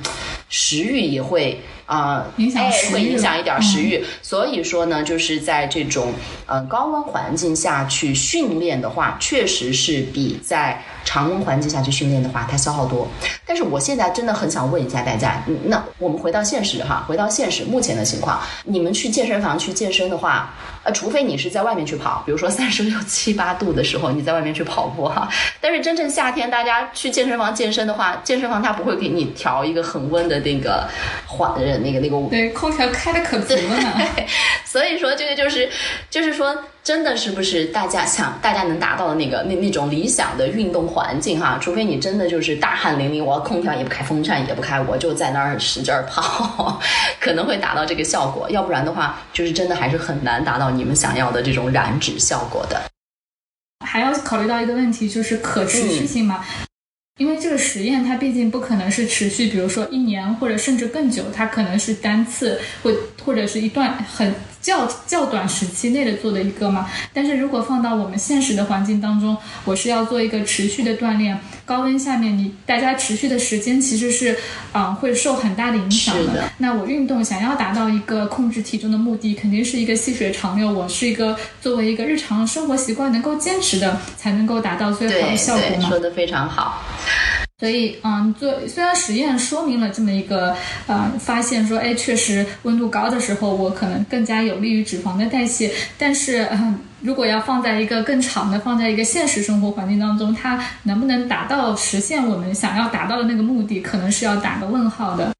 食欲也会。啊，影响食欲，会影响一点食欲。所以说呢，就是在这种呃高温环境下去训练的话，确实是比在常温环境下去训练的话，它消耗多。但是我现在真的很想问一下大家，那我们回到现实哈，回到现实目前的情况，你们去健身房去健身的话，呃，除非你是在外面去跑，比如说三十六七八度的时候，你在外面去跑步哈。但是真正夏天大家去健身房健身的话，健身房它不会给你调一个恒温的那个环呃那个那个对空调开的可足了呢。所以说这个就是就是说。真的是不是大家想大家能达到的那个那那种理想的运动环境哈？除非你真的就是大汗淋漓，我空调也不开，风扇也不开，我就在那儿使劲儿跑，可能会达到这个效果。要不然的话，就是真的还是很难达到你们想要的这种燃脂效果的。还要考虑到一个问题，就是可持续性嘛。因为这个实验它毕竟不可能是持续，比如说一年或者甚至更久，它可能是单次或或者是一段很。较较短时期内的做的一个嘛，但是如果放到我们现实的环境当中，我是要做一个持续的锻炼，高温下面你大家持续的时间其实是，啊会受很大的影响的。那我运动想要达到一个控制体重的目的，肯定是一个细水长流，我是一个作为一个日常生活习惯能够坚持的，才能够达到最好的效果嘛。说的非常好。所以，嗯，做虽然实验说明了这么一个，呃，发现说，哎，确实温度高的时候，我可能更加有利于脂肪的代谢。但是，嗯，如果要放在一个更长的，放在一个现实生活环境当中，它能不能达到实现我们想要达到的那个目的，可能是要打个问号的。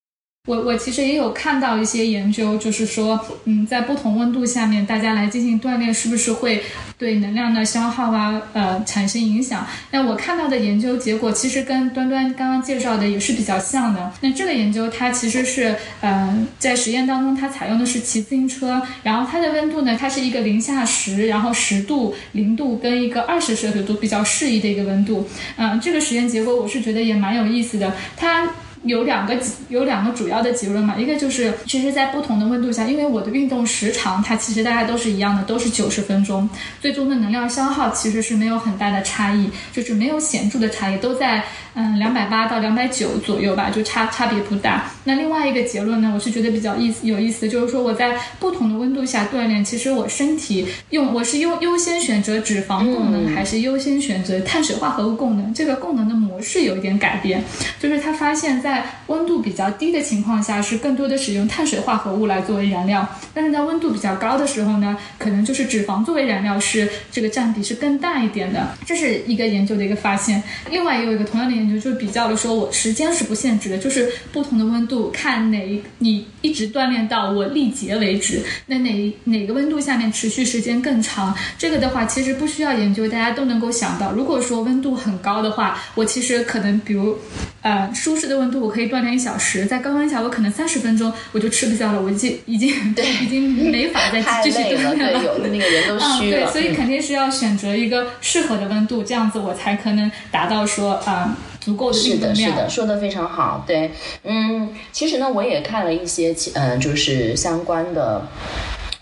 我我其实也有看到一些研究，就是说，嗯，在不同温度下面，大家来进行锻炼，是不是会对能量的消耗啊，呃，产生影响？那我看到的研究结果，其实跟端端刚刚介绍的也是比较像的。那这个研究它其实是，呃，在实验当中，它采用的是骑自行车，然后它的温度呢，它是一个零下十，然后十度、零度跟一个二十摄氏度比较适宜的一个温度。嗯，这个实验结果我是觉得也蛮有意思的，它。有两个有两个主要的结论嘛，一个就是其实，在不同的温度下，因为我的运动时长它其实大家都是一样的，都是九十分钟，最终的能量消耗其实是没有很大的差异，就是没有显著的差异，都在嗯两百八到两百九左右吧，就差差别不大。那另外一个结论呢，我是觉得比较意思有意思，就是说我在不同的温度下锻炼，其实我身体用我是优优先选择脂肪功能，还是优先选择碳水化合物功能，这个功能的模式有一点改变，就是他发现，在在温度比较低的情况下，是更多的使用碳水化合物来作为燃料；但是在温度比较高的时候呢，可能就是脂肪作为燃料是这个占比是更大一点的。这是一个研究的一个发现。另外也有一个同样的研究，就是比较的说，我时间是不限制的，就是不同的温度看哪一你一直锻炼到我力竭为止，那哪哪个温度下面持续时间更长？这个的话其实不需要研究，大家都能够想到。如果说温度很高的话，我其实可能比如。呃，舒适的温度我可以锻炼一小时，在高温下我可能三十分钟我就吃不消了，我已经已经对 已经没法再继续锻炼了。有的那个人都虚了。对，所以肯定是要选择一个适合的温度，这样子我才可能达到说啊足够。是的，是的，说的非常好。对，嗯，其实呢，我也看了一些呃，就是相关的。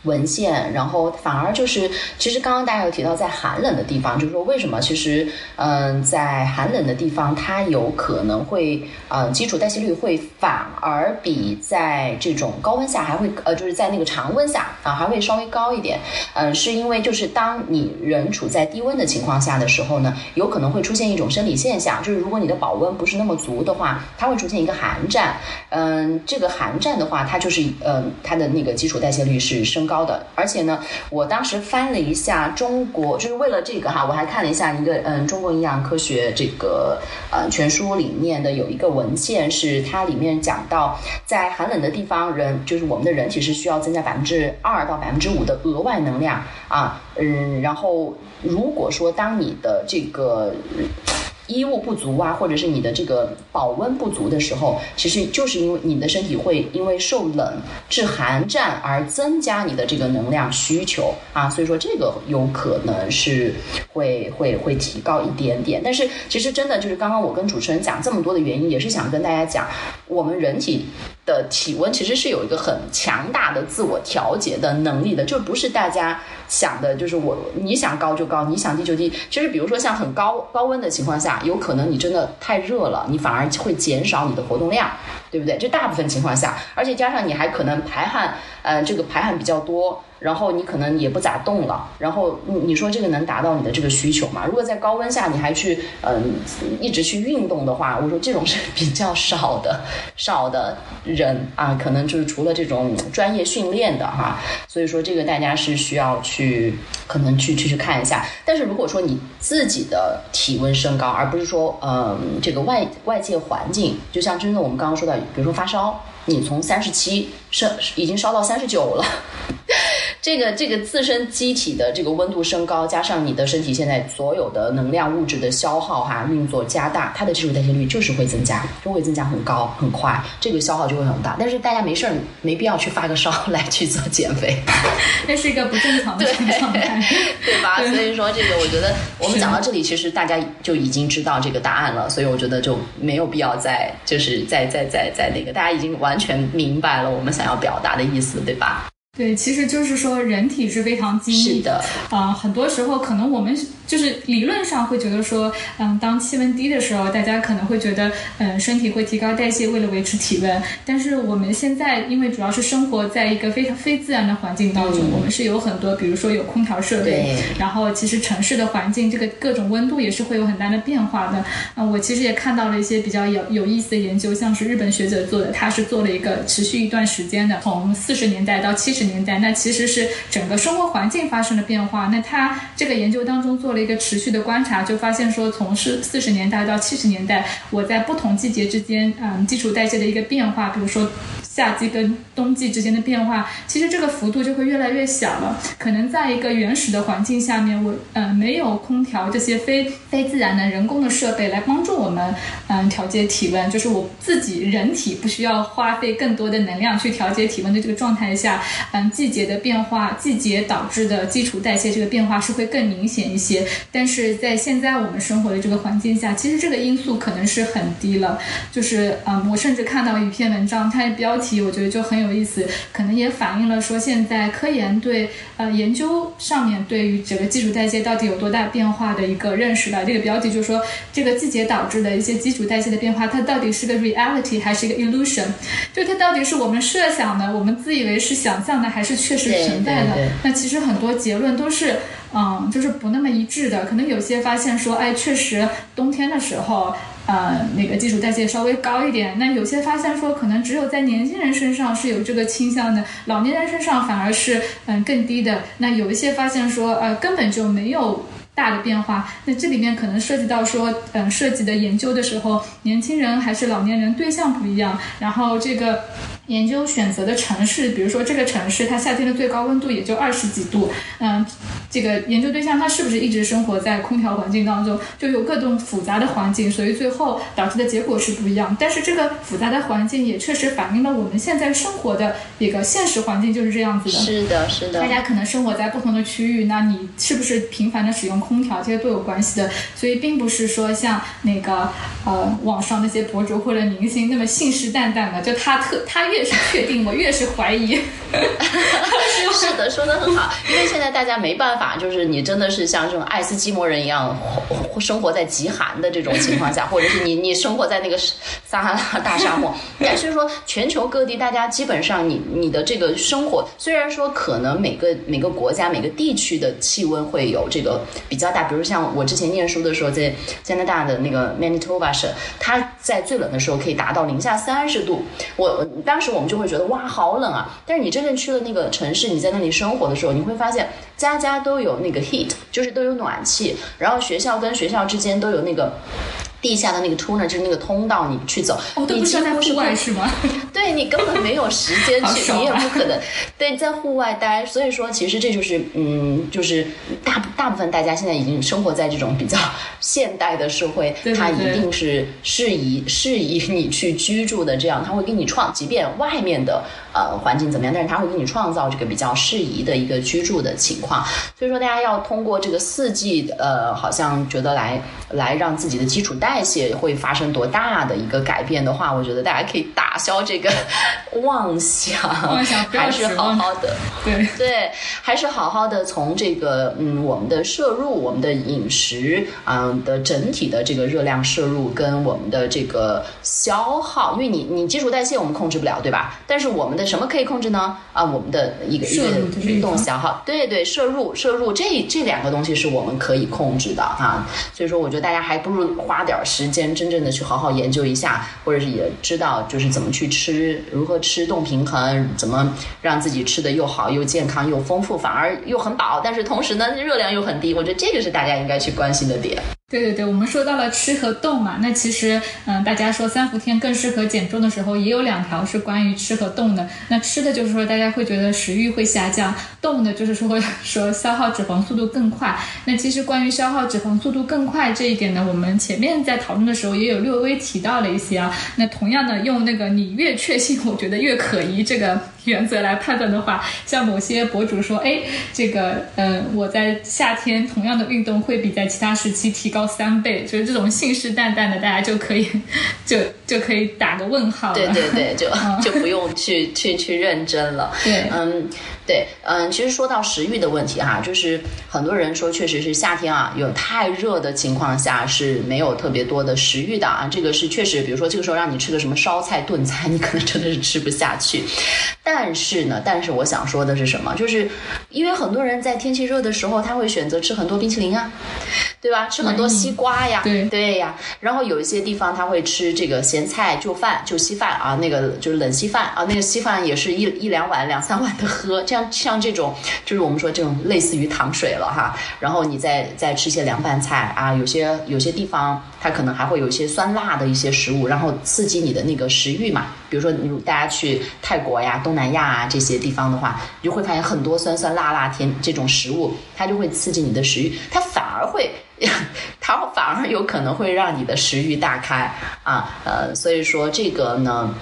文献，然后反而就是，其实刚刚大家有提到，在寒冷的地方，就是说为什么？其实，嗯，在寒冷的地方，它有可能会，嗯，基础代谢率会反而比在这种高温下还会，呃，就是在那个常温下啊，还会稍微高一点。嗯，是因为就是当你人处在低温的情况下的时候呢，有可能会出现一种生理现象，就是如果你的保温不是那么足的话，它会出现一个寒战。嗯，这个寒战的话，它就是，嗯，它的那个基础代谢率是升。高的，而且呢，我当时翻了一下中国，就是为了这个哈，我还看了一下一个嗯，中国营养科学这个呃全书里面的有一个文献，是它里面讲到，在寒冷的地方，人就是我们的人体是需要增加百分之二到百分之五的额外能量啊，嗯，然后如果说当你的这个。衣物不足啊，或者是你的这个保温不足的时候，其实就是因为你的身体会因为受冷致寒战而增加你的这个能量需求啊，所以说这个有可能是会会会提高一点点。但是其实真的就是刚刚我跟主持人讲这么多的原因，也是想跟大家讲，我们人体。的体温其实是有一个很强大的自我调节的能力的，就不是大家想的，就是我你想高就高，你想低就低。其实比如说像很高高温的情况下，有可能你真的太热了，你反而会减少你的活动量，对不对？这大部分情况下，而且加上你还可能排汗，呃，这个排汗比较多。然后你可能也不咋动了，然后你你说这个能达到你的这个需求吗？如果在高温下你还去嗯一直去运动的话，我说这种是比较少的少的人啊，可能就是除了这种专业训练的哈，所以说这个大家是需要去可能去去去看一下。但是如果说你自己的体温升高，而不是说嗯这个外外界环境，就像真的我们刚刚说的，比如说发烧。你从三十七升已经烧到三十九了，这个这个自身机体的这个温度升高，加上你的身体现在所有的能量物质的消耗哈，运作加大，它的基础代谢率就是会增加，就会增加很高很快，这个消耗就会很大。但是大家没事儿，没必要去发个烧来去做减肥，那是一个不正常的状态，对吧？所以说这个，我觉得我们讲到这里，其实大家就已经知道这个答案了，所以我觉得就没有必要再就是再再再再那个，大家已经完。完全明白了我们想要表达的意思，对吧？对，其实就是说人体是非常精密的啊，很多时候可能我们。就是理论上会觉得说，嗯，当气温低的时候，大家可能会觉得，嗯，身体会提高代谢，为了维持体温。但是我们现在因为主要是生活在一个非常非自然的环境当中，我们是有很多，比如说有空调设备，然后其实城市的环境这个各种温度也是会有很大的变化的。嗯，我其实也看到了一些比较有有意思的研究，像是日本学者做的，他是做了一个持续一段时间的，从四十年代到七十年代，那其实是整个生活环境发生了变化。那他这个研究当中做了。一个持续的观察，就发现说，从四四十年代到七十年代，我在不同季节之间，嗯，基础代谢的一个变化，比如说。夏季跟冬季之间的变化，其实这个幅度就会越来越小了。可能在一个原始的环境下面，我呃没有空调这些非非自然的人工的设备来帮助我们，嗯调节体温，就是我自己人体不需要花费更多的能量去调节体温的这个状态下，嗯季节的变化，季节导致的基础代谢这个变化是会更明显一些。但是在现在我们生活的这个环境下，其实这个因素可能是很低了。就是嗯，我甚至看到一篇文章，它标题。我觉得就很有意思，可能也反映了说现在科研对呃研究上面对于整个基础代谢到底有多大变化的一个认识吧。这个标题就是说，这个季节导致的一些基础代谢的变化，它到底是个 reality 还是一个 illusion？就它到底是我们设想的，我们自以为是想象的，还是确实存在的？那其实很多结论都是嗯，就是不那么一致的。可能有些发现说，哎，确实冬天的时候。呃，那个基础代谢稍微高一点，那有些发现说可能只有在年轻人身上是有这个倾向的，老年人身上反而是嗯更低的。那有一些发现说呃根本就没有大的变化，那这里面可能涉及到说嗯涉及的研究的时候，年轻人还是老年人对象不一样，然后这个。研究选择的城市，比如说这个城市，它夏天的最高温度也就二十几度。嗯，这个研究对象他是不是一直生活在空调环境当中，就有各种复杂的环境，所以最后导致的结果是不一样。但是这个复杂的环境也确实反映了我们现在生活的一个现实环境就是这样子的。是的，是的。大家可能生活在不同的区域，那你是不是频繁的使用空调，这些都有关系的。所以并不是说像那个呃网上那些博主或者明星那么信誓旦旦的，就他特他越。越是确定，我越是怀疑。是的，说的很好。因为现在大家没办法，就是你真的是像这种爱斯基摩人一样，生活在极寒的这种情况下，或者是你你生活在那个撒哈拉大沙漠。所以说，全球各地大家基本上，你你的这个生活，虽然说可能每个每个国家每个地区的气温会有这个比较大，比如像我之前念书的时候，在加拿大的那个 Manitoba 省，它在最冷的时候可以达到零下三十度。我当时。我们就会觉得哇，好冷啊！但是你真正去了那个城市，你在那里生活的时候，你会发现家家都有那个 heat，就是都有暖气，然后学校跟学校之间都有那个。地下的那个 tunnel 就是那个通道，你去走，你不是在几乎是户外是吗？对你根本没有时间去，啊你也不可能对在户外待。所以说，其实这就是嗯，就是大大部分大家现在已经生活在这种比较现代的社会，对对它一定是适宜适宜你去居住的。这样，它会给你创，即便外面的呃环境怎么样，但是它会给你创造这个比较适宜的一个居住的情况。所以说，大家要通过这个四季，呃，好像觉得来来让自己的基础代谢会发生多大的一个改变的话，我觉得大家可以打消这个 妄想，妄想还是好好的。对，对，还是好好的从这个嗯我们的摄入、我们的饮食嗯的整体的这个热量摄入跟我们的这个消耗，因为你你基础代谢我们控制不了，对吧？但是我们的什么可以控制呢？啊，我们的一个运动消耗，对对，摄入摄入这这两个东西是我们可以控制的啊。所以说，我觉得大家还不如花点时间，真正的去好好研究一下，或者是也知道就是怎么去吃，如何吃动平衡，怎么让自己吃的又好又健康又丰富，反而又很饱，但是同时呢热量又很低。我觉得这个是大家应该去关心的点。对对对，我们说到了吃和动嘛，那其实嗯，大家说三伏天更适合减重的时候，也有两条是关于吃和动的。那吃的就是说大家会觉得食欲会下降，动的就是说会说消耗脂肪速度更快。那其实关于消耗脂肪速度更快这一点呢，我们前面在在讨论的时候也有略微提到了一些啊。那同样的，用那个你越确信，我觉得越可疑这个原则来判断的话，像某些博主说，哎，这个嗯，我在夏天同样的运动会比在其他时期提高三倍，就是这种信誓旦旦的，大家就可以 就 就可以打个问号了。对对对，就 就不用去去去认真了。对嗯，对，嗯，其实说到食欲的问题哈，就是很多人说，确实是夏天啊，有太热的情况下是没有特别多的食欲的啊。这个是确实，比如说这个时候让你吃个什么烧菜炖菜，你可能真的是吃不下去。但是呢，但是我想说的是什么？就是因为很多人在天气热的时候，他会选择吃很多冰淇淋啊，对吧？吃很多西瓜呀，对对呀。然后有一些地方他会吃这个咸菜就饭就稀饭啊，那个就是冷稀饭啊，那个稀饭也是一一两碗两三碗的喝，这样像这种就是我们说这种类似于糖水了哈。然后你再再吃些凉拌菜啊，有些有些地方它可能还会有一些酸辣的一些食物，然后刺激你的那个食欲嘛。比如说，你大家去泰国呀、东南亚啊这些地方的话，你就会发现很多酸酸辣辣甜这种食物，它就会刺激你的食欲，它反而会。它反而有可能会让你的食欲大开啊，呃，所以说这个呢，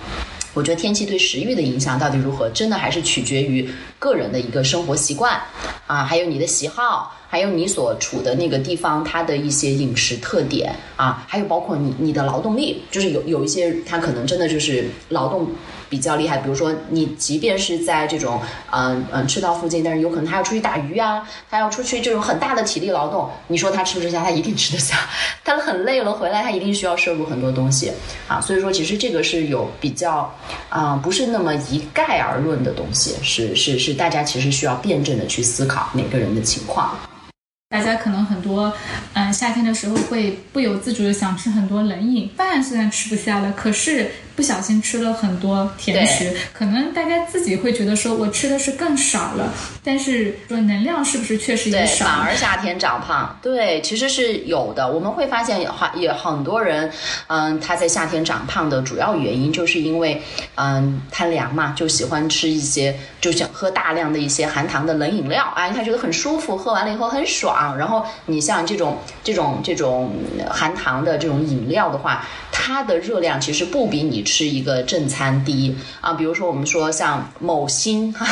我觉得天气对食欲的影响到底如何，真的还是取决于个人的一个生活习惯啊，还有你的喜好，还有你所处的那个地方它的一些饮食特点啊，还有包括你你的劳动力，就是有有一些他可能真的就是劳动。比较厉害，比如说你即便是在这种嗯嗯赤道附近，但是有可能他要出去打鱼啊，他要出去这种很大的体力劳动，你说他吃不吃下？他一定吃得下。他很累了回来，他一定需要摄入很多东西啊。所以说，其实这个是有比较啊、不是那么一概而论的东西，是是是，大家其实需要辩证的去思考每个人的情况。大家可能很多，嗯、夏天的时候会不由自主的想吃很多冷饮，饭虽然吃不下了，可是不小心吃了很多甜食，可能大家自己会觉得说我吃的是更少了，但是说能量是不是确实，也少了？反而夏天长胖，对，其实是有的。我们会发现，很也很多人，嗯，他在夏天长胖的主要原因，就是因为，嗯，贪凉嘛，就喜欢吃一些，就想喝大量的一些含糖的冷饮料，啊，他觉得很舒服，喝完了以后很爽。然后你像这种这种这种含糖的这种饮料的话，它的热量其实不比你吃一个正餐低啊。比如说我们说像某星哈，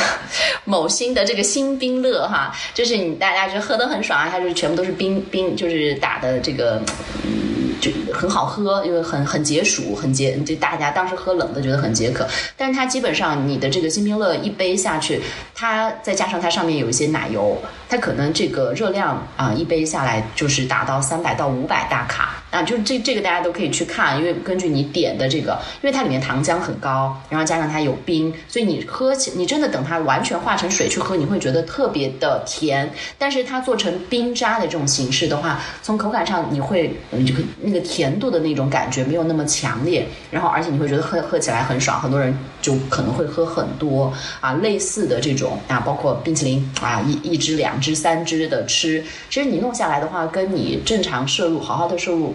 某星的这个星冰乐哈，就是你大家就喝得很爽啊，它就是全部都是冰冰，就是打的这个。嗯就很好喝，因为很很解暑，很解，就大家当时喝冷的觉得很解渴。但是它基本上你的这个星冰乐一杯下去，它再加上它上面有一些奶油，它可能这个热量啊、一杯下来就是达到三百到五百大卡啊，就是这这个大家都可以去看，因为根据你点的这个，因为它里面糖浆很高，然后加上它有冰，所以你喝起你真的等它完全化成水去喝，你会觉得特别的甜。但是它做成冰渣的这种形式的话，从口感上你会嗯这个那个甜度的那种感觉没有那么强烈，然后而且你会觉得喝喝起来很爽，很多人就可能会喝很多啊类似的这种啊，包括冰淇淋啊一一支、两支、三支的吃，其实你弄下来的话，跟你正常摄入好好的摄入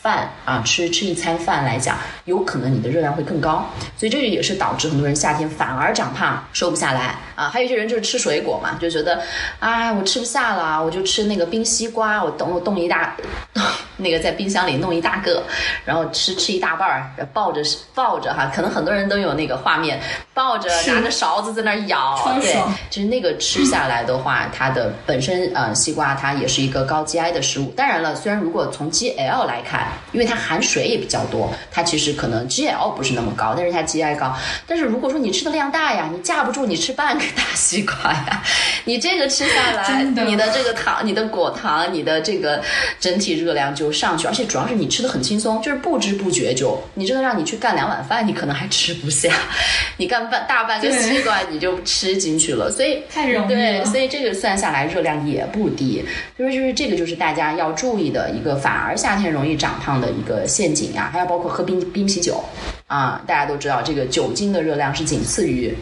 饭啊，吃吃一餐饭来讲，有可能你的热量会更高，所以这个也是导致很多人夏天反而长胖，瘦不下来啊。还有一些人就是吃水果嘛，就觉得，啊，我吃不下了，我就吃那个冰西瓜，我等我冻一大，那个在冰箱里弄一大个，然后吃吃一大半儿，抱着抱着哈，可能很多人都有那个画面，抱着拿着勺子在那儿咬，对，就是那个吃下来的话，它的本身呃西瓜它也是一个高 GI 的食物。当然了，虽然如果从 GL 来看，因为它含水也比较多，它其实可能 GL 不是那么高，但是它 GI 高。但是如果说你吃的量大呀，你架不住你吃半个大西瓜呀，你这个吃下来，你的这个糖、你的果糖、你的这个整体热量就上去，而且主要是你吃的很轻松，就是不知不觉就，你真的让你去干两碗饭，你可能还吃不下，你干半大半个西瓜你就吃进去了，所以太容易对，所以这个算下来热量也不低，所以就是这个就是大家要注意的一个，反而夏天容易长胖的一个陷阱呀，还有包括喝冰冰啤酒啊，大家都知道这个酒精的热量是仅次于。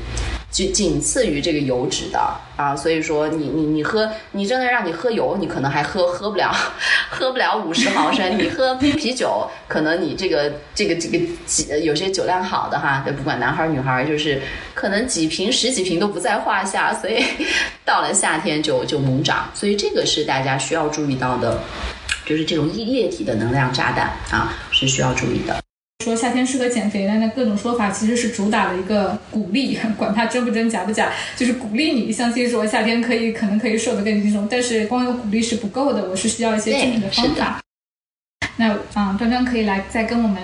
仅仅次于这个油脂的啊，所以说你你你喝，你真的让你喝油，你可能还喝喝不了，喝不了五十毫升。你喝冰啤酒，可能你这个这个这个几有些酒量好的哈，不管男孩女孩，就是可能几瓶十几瓶都不在话下。所以到了夏天就就猛涨，所以这个是大家需要注意到的，就是这种液液体的能量炸弹啊，是需要注意的。说夏天适合减肥的那各种说法，其实是主打的一个鼓励，管它真不真假不假，就是鼓励你相信说夏天可以可能可以瘦得更轻松。但是光有鼓励是不够的，我是需要一些具体的方法。那啊，端端可以来再跟我们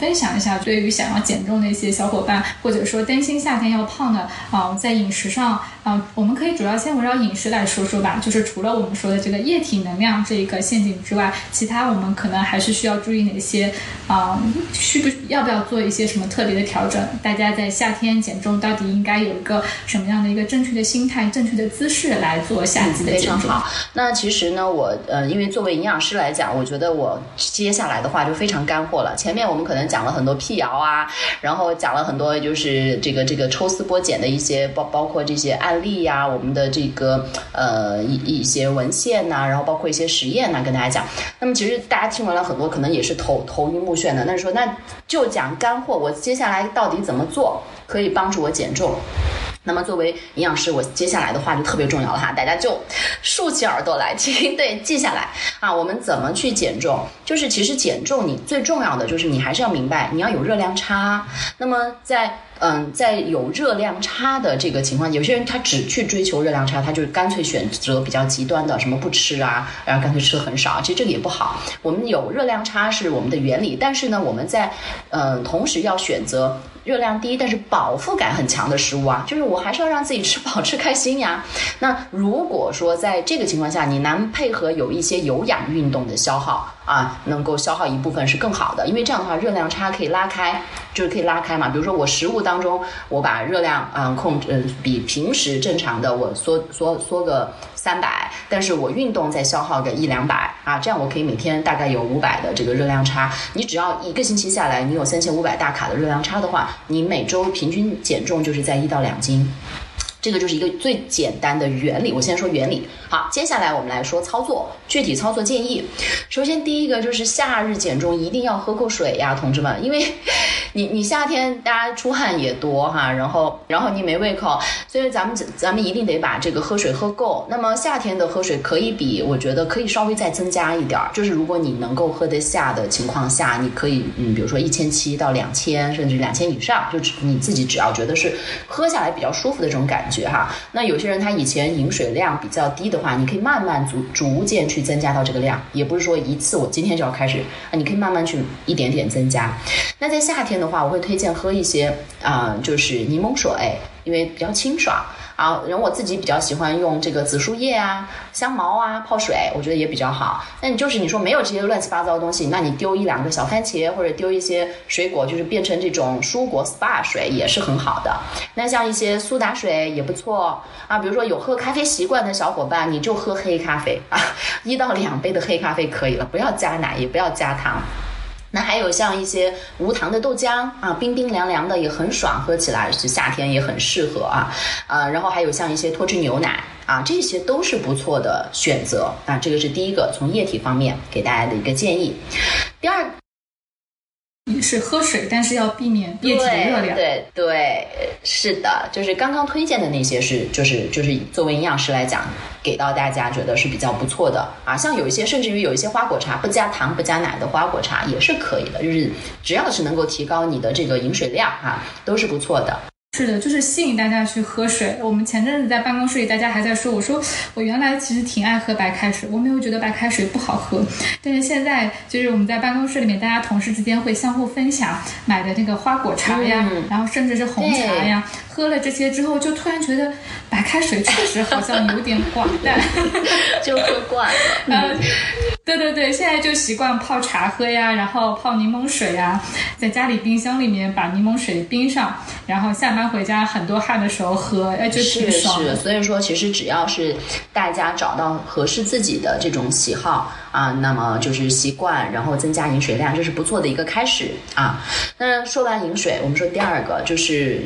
分享一下，对于想要减重的一些小伙伴，或者说担心夏天要胖的啊，在饮食上啊，我们可以主要先围绕饮食来说说吧。就是除了我们说的这个液体能量这一个陷阱之外，其他我们可能还是需要注意哪些啊？需不要不要做一些什么特别的调整？大家在夏天减重到底应该有一个什么样的一个正确的心态、正确的姿势来做夏季的减重？好，那其实呢，我呃，因为作为营养师来讲，我觉得我。接下来的话就非常干货了。前面我们可能讲了很多辟谣啊，然后讲了很多就是这个这个抽丝剥茧的一些包包括这些案例呀，我们的这个呃一一些文献呐，然后包括一些实验呐，跟大家讲。那么其实大家听完了很多，可能也是头头晕目眩的。那说那就讲干货，我接下来到底怎么做可以帮助我减重？那么作为营养师，我接下来的话就特别重要了哈，大家就竖起耳朵来听，对，记下来啊。我们怎么去减重？就是其实减重你最重要的就是你还是要明白你要有热量差。那么在嗯，在有热量差的这个情况，有些人他只去追求热量差，他就干脆选择比较极端的，什么不吃啊，然后干脆吃的很少，其实这个也不好。我们有热量差是我们的原理，但是呢，我们在嗯同时要选择。热量低但是饱腹感很强的食物啊，就是我还是要让自己吃饱吃开心呀。那如果说在这个情况下，你能配合有一些有氧运动的消耗啊，能够消耗一部分是更好的，因为这样的话热量差可以拉开，就是可以拉开嘛。比如说我食物当中我把热量嗯控制比平时正常的我缩缩缩个。三百，但是我运动再消耗个一两百啊，这样我可以每天大概有五百的这个热量差。你只要一个星期下来，你有三千五百大卡的热量差的话，你每周平均减重就是在一到两斤。这个就是一个最简单的原理。我先说原理，好，接下来我们来说操作，具体操作建议。首先第一个就是夏日减重一定要喝够水呀，同志们，因为。你你夏天大家出汗也多哈，然后然后你没胃口，所以咱们咱们一定得把这个喝水喝够。那么夏天的喝水可以比我觉得可以稍微再增加一点儿，就是如果你能够喝得下的情况下，你可以嗯，比如说一千七到两千，甚至两千以上，就你自己只要觉得是喝下来比较舒服的这种感觉哈。那有些人他以前饮水量比较低的话，你可以慢慢逐逐渐去增加到这个量，也不是说一次我今天就要开始啊，你可以慢慢去一点点增加。那在夏天。的话，我会推荐喝一些啊，就是柠檬水，因为比较清爽啊。然后我自己比较喜欢用这个紫苏叶啊、香茅啊泡水，我觉得也比较好。那你就是你说没有这些乱七八糟的东西，那你丢一两个小番茄或者丢一些水果，就是变成这种蔬果 SPA 水也是很好的。那像一些苏打水也不错啊。比如说有喝咖啡习惯的小伙伴，你就喝黑咖啡啊，一到两杯的黑咖啡可以了，不要加奶，也不要加糖。那还有像一些无糖的豆浆啊，冰冰凉凉的也很爽，喝起来是夏天也很适合啊。呃，然后还有像一些脱脂牛奶啊，这些都是不错的选择啊。这个是第一个从液体方面给大家的一个建议。第二。是喝水，但是要避免液体的热量。对对，是的，就是刚刚推荐的那些是，就是就是作为营养师来讲，给到大家觉得是比较不错的啊。像有一些，甚至于有一些花果茶不加糖不加奶的花果茶也是可以的，就是只要是能够提高你的这个饮水量哈，都是不错的。是的，就是吸引大家去喝水。我们前阵子在办公室里，大家还在说，我说我原来其实挺爱喝白开水，我没有觉得白开水不好喝。但是现在就是我们在办公室里面，大家同事之间会相互分享买的那个花果茶呀，然后甚至是红茶呀。喝了这些之后，就突然觉得白开水确实好像有点寡淡，就喝惯了。对对对，现在就习惯泡茶喝呀，然后泡柠檬水呀，在家里冰箱里面把柠檬水冰上，然后下班回家很多汗的时候喝，哎，就挺爽。是是，所以说其实只要是大家找到合适自己的这种喜好啊，那么就是习惯，然后增加饮水量，这是不错的一个开始啊。那说完饮水，我们说第二个就是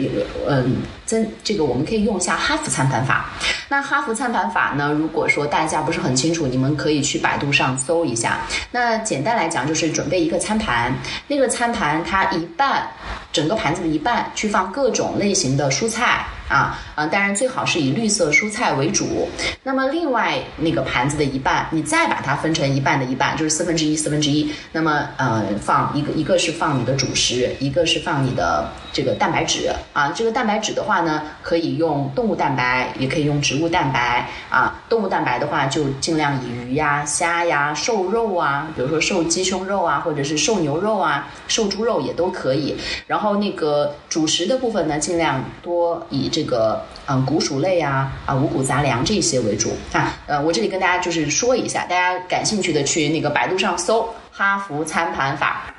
嗯。增这个我们可以用一下哈佛餐盘法。那哈佛餐盘法呢？如果说大家不是很清楚，你们可以去百度上搜一下。那简单来讲，就是准备一个餐盘，那个餐盘它一半，整个盘子的一半去放各种类型的蔬菜。啊，嗯，当然最好是以绿色蔬菜为主。那么另外那个盘子的一半，你再把它分成一半的一半，就是四分之一，四分之一。那么呃，放一个一个是放你的主食，一个是放你的这个蛋白质啊。这个蛋白质的话呢，可以用动物蛋白，也可以用植物蛋白啊。动物蛋白的话，就尽量以鱼呀、虾呀、瘦肉啊，比如说瘦鸡胸肉啊，或者是瘦牛肉啊、瘦猪肉也都可以。然后那个主食的部分呢，尽量多以这。个嗯，谷薯类啊啊，五谷杂粮这些为主啊。呃，我这里跟大家就是说一下，大家感兴趣的去那个百度上搜哈佛餐盘法。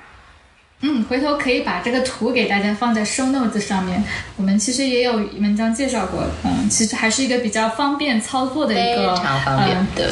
嗯，回头可以把这个图给大家放在 show notes 上面。我们其实也有文章介绍过，嗯，其实还是一个比较方便操作的一个，非常方便的。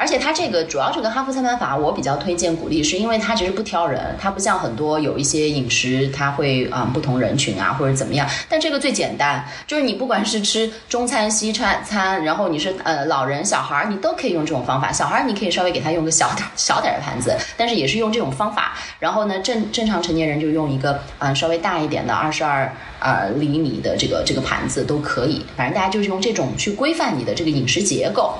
而且它这个主要这个哈佛餐盘法，我比较推荐鼓励，是因为它其实不挑人，它不像很多有一些饮食，它会啊不同人群啊或者怎么样。但这个最简单，就是你不管是吃中餐、西餐餐，然后你是呃老人、小孩儿，你都可以用这种方法。小孩儿你可以稍微给他用个小点小点的盘子，但是也是用这种方法。然后呢，正正常成年人就用一个嗯稍微大一点的二十二呃厘米的这个这个盘子都可以。反正大家就是用这种去规范你的这个饮食结构。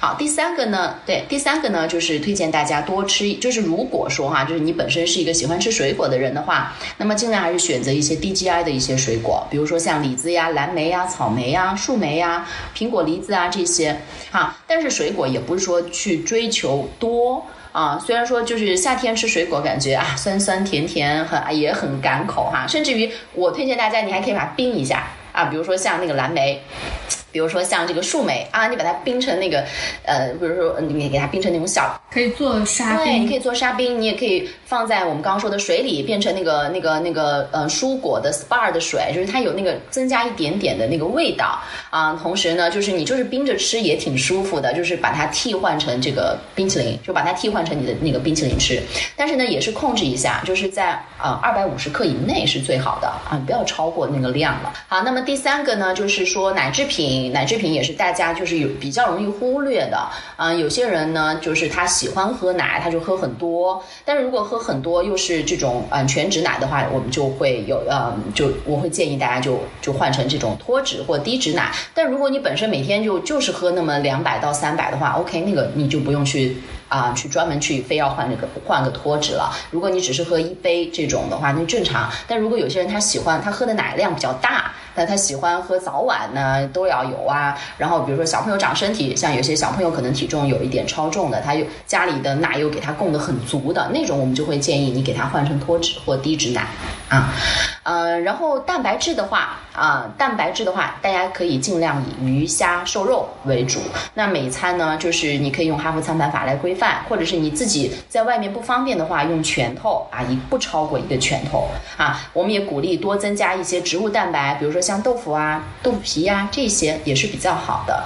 好，第三个呢。对，第三个呢，就是推荐大家多吃，就是如果说哈，就是你本身是一个喜欢吃水果的人的话，那么尽量还是选择一些低 GI 的一些水果，比如说像李子呀、蓝莓呀、草莓呀、树莓呀、苹果、梨子啊这些哈。但是水果也不是说去追求多啊，虽然说就是夏天吃水果感觉啊酸酸甜甜很也很赶口哈，甚至于我推荐大家，你还可以把它冰一下啊，比如说像那个蓝莓。比如说像这个树莓啊，你把它冰成那个，呃，比如说你给它冰成那种小，可以做沙冰，对，你可以做沙冰，你也可以放在我们刚刚说的水里，变成那个那个那个呃蔬果的 SPA 的水，就是它有那个增加一点点的那个味道啊。同时呢，就是你就是冰着吃也挺舒服的，就是把它替换成这个冰淇淋，就把它替换成你的那个冰淇淋吃。但是呢，也是控制一下，就是在呃二百五十克以内是最好的啊，不要超过那个量了。好，那么第三个呢，就是说奶制品。奶制品也是大家就是有比较容易忽略的，嗯，有些人呢就是他喜欢喝奶，他就喝很多，但是如果喝很多又是这种嗯全脂奶的话，我们就会有呃就我会建议大家就就换成这种脱脂或低脂奶。但如果你本身每天就就是喝那么两百到三百的话，OK，那个你就不用去啊去专门去非要换那个换个脱脂了。如果你只是喝一杯这种的话，那正常。但如果有些人他喜欢他喝的奶量比较大。那他喜欢喝早晚呢，都要有啊。然后比如说小朋友长身体，像有些小朋友可能体重有一点超重的，他又家里的奶又给他供的很足的那种，我们就会建议你给他换成脱脂或低脂奶啊。呃，然后蛋白质的话啊，蛋白质的话，大家可以尽量以鱼虾瘦肉为主。那每餐呢，就是你可以用哈佛餐盘法来规范，或者是你自己在外面不方便的话，用拳头啊，一不超过一个拳头啊。我们也鼓励多增加一些植物蛋白，比如说。像豆腐啊、豆腐皮呀、这些也是比较好的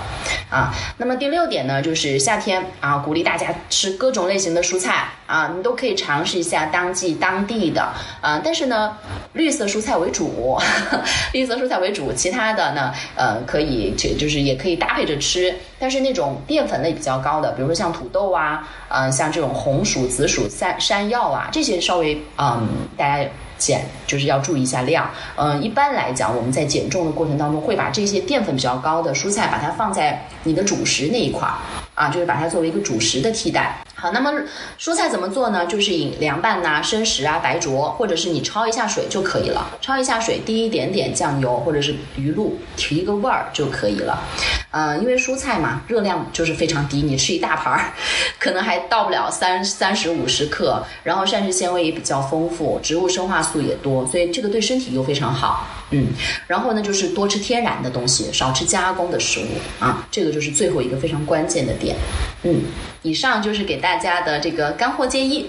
啊。那么第六点呢，就是夏天啊，鼓励大家吃各种类型的蔬菜啊，你都可以尝试一下当季当地的啊。但是呢，绿色蔬菜为主，绿色蔬菜为主，其他的呢，呃，可以就就是也可以搭配着吃。但是那种淀粉类比较高的，比如说像土豆啊，嗯，像这种红薯、紫薯、山山药啊，这些稍微嗯，大家。减就是要注意一下量，嗯，一般来讲，我们在减重的过程当中，会把这些淀粉比较高的蔬菜，把它放在你的主食那一块儿，啊，就是把它作为一个主食的替代。好，那么蔬菜怎么做呢？就是以凉拌呐、生食啊、白灼，或者是你焯一下水就可以了。焯一下水，滴一点点酱油或者是鱼露，提一个味儿就可以了。呃，因为蔬菜嘛，热量就是非常低，你吃一大盘儿，可能还到不了三三十五十克。然后膳食纤维也比较丰富，植物生化素也多，所以这个对身体又非常好。嗯，然后呢，就是多吃天然的东西，少吃加工的食物啊，这个就是最后一个非常关键的点。嗯，以上就是给大家的这个干货建议。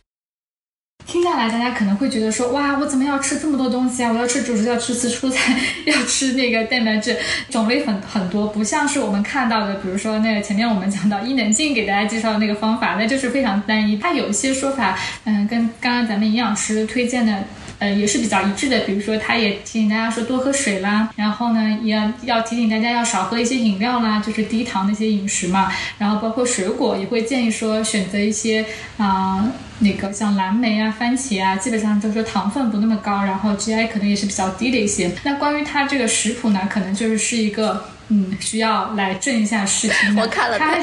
听下来，大家可能会觉得说，哇，我怎么要吃这么多东西啊？我要吃主食，要吃吃蔬菜，要吃那个蛋白质，种类很很多，不像是我们看到的，比如说那个前面我们讲到伊能静给大家介绍的那个方法，那就是非常单一。它有一些说法，嗯，跟刚刚咱们营养师推荐的。呃，也是比较一致的。比如说，他也提醒大家说多喝水啦，然后呢，也要要提醒大家要少喝一些饮料啦，就是低糖的一些饮食嘛。然后包括水果，也会建议说选择一些啊，那个像蓝莓啊、番茄啊，基本上就是说糖分不那么高，然后 GI 可能也是比较低的一些。那关于它这个食谱呢，可能就是是一个。嗯，需要来正一下视听。我看了它，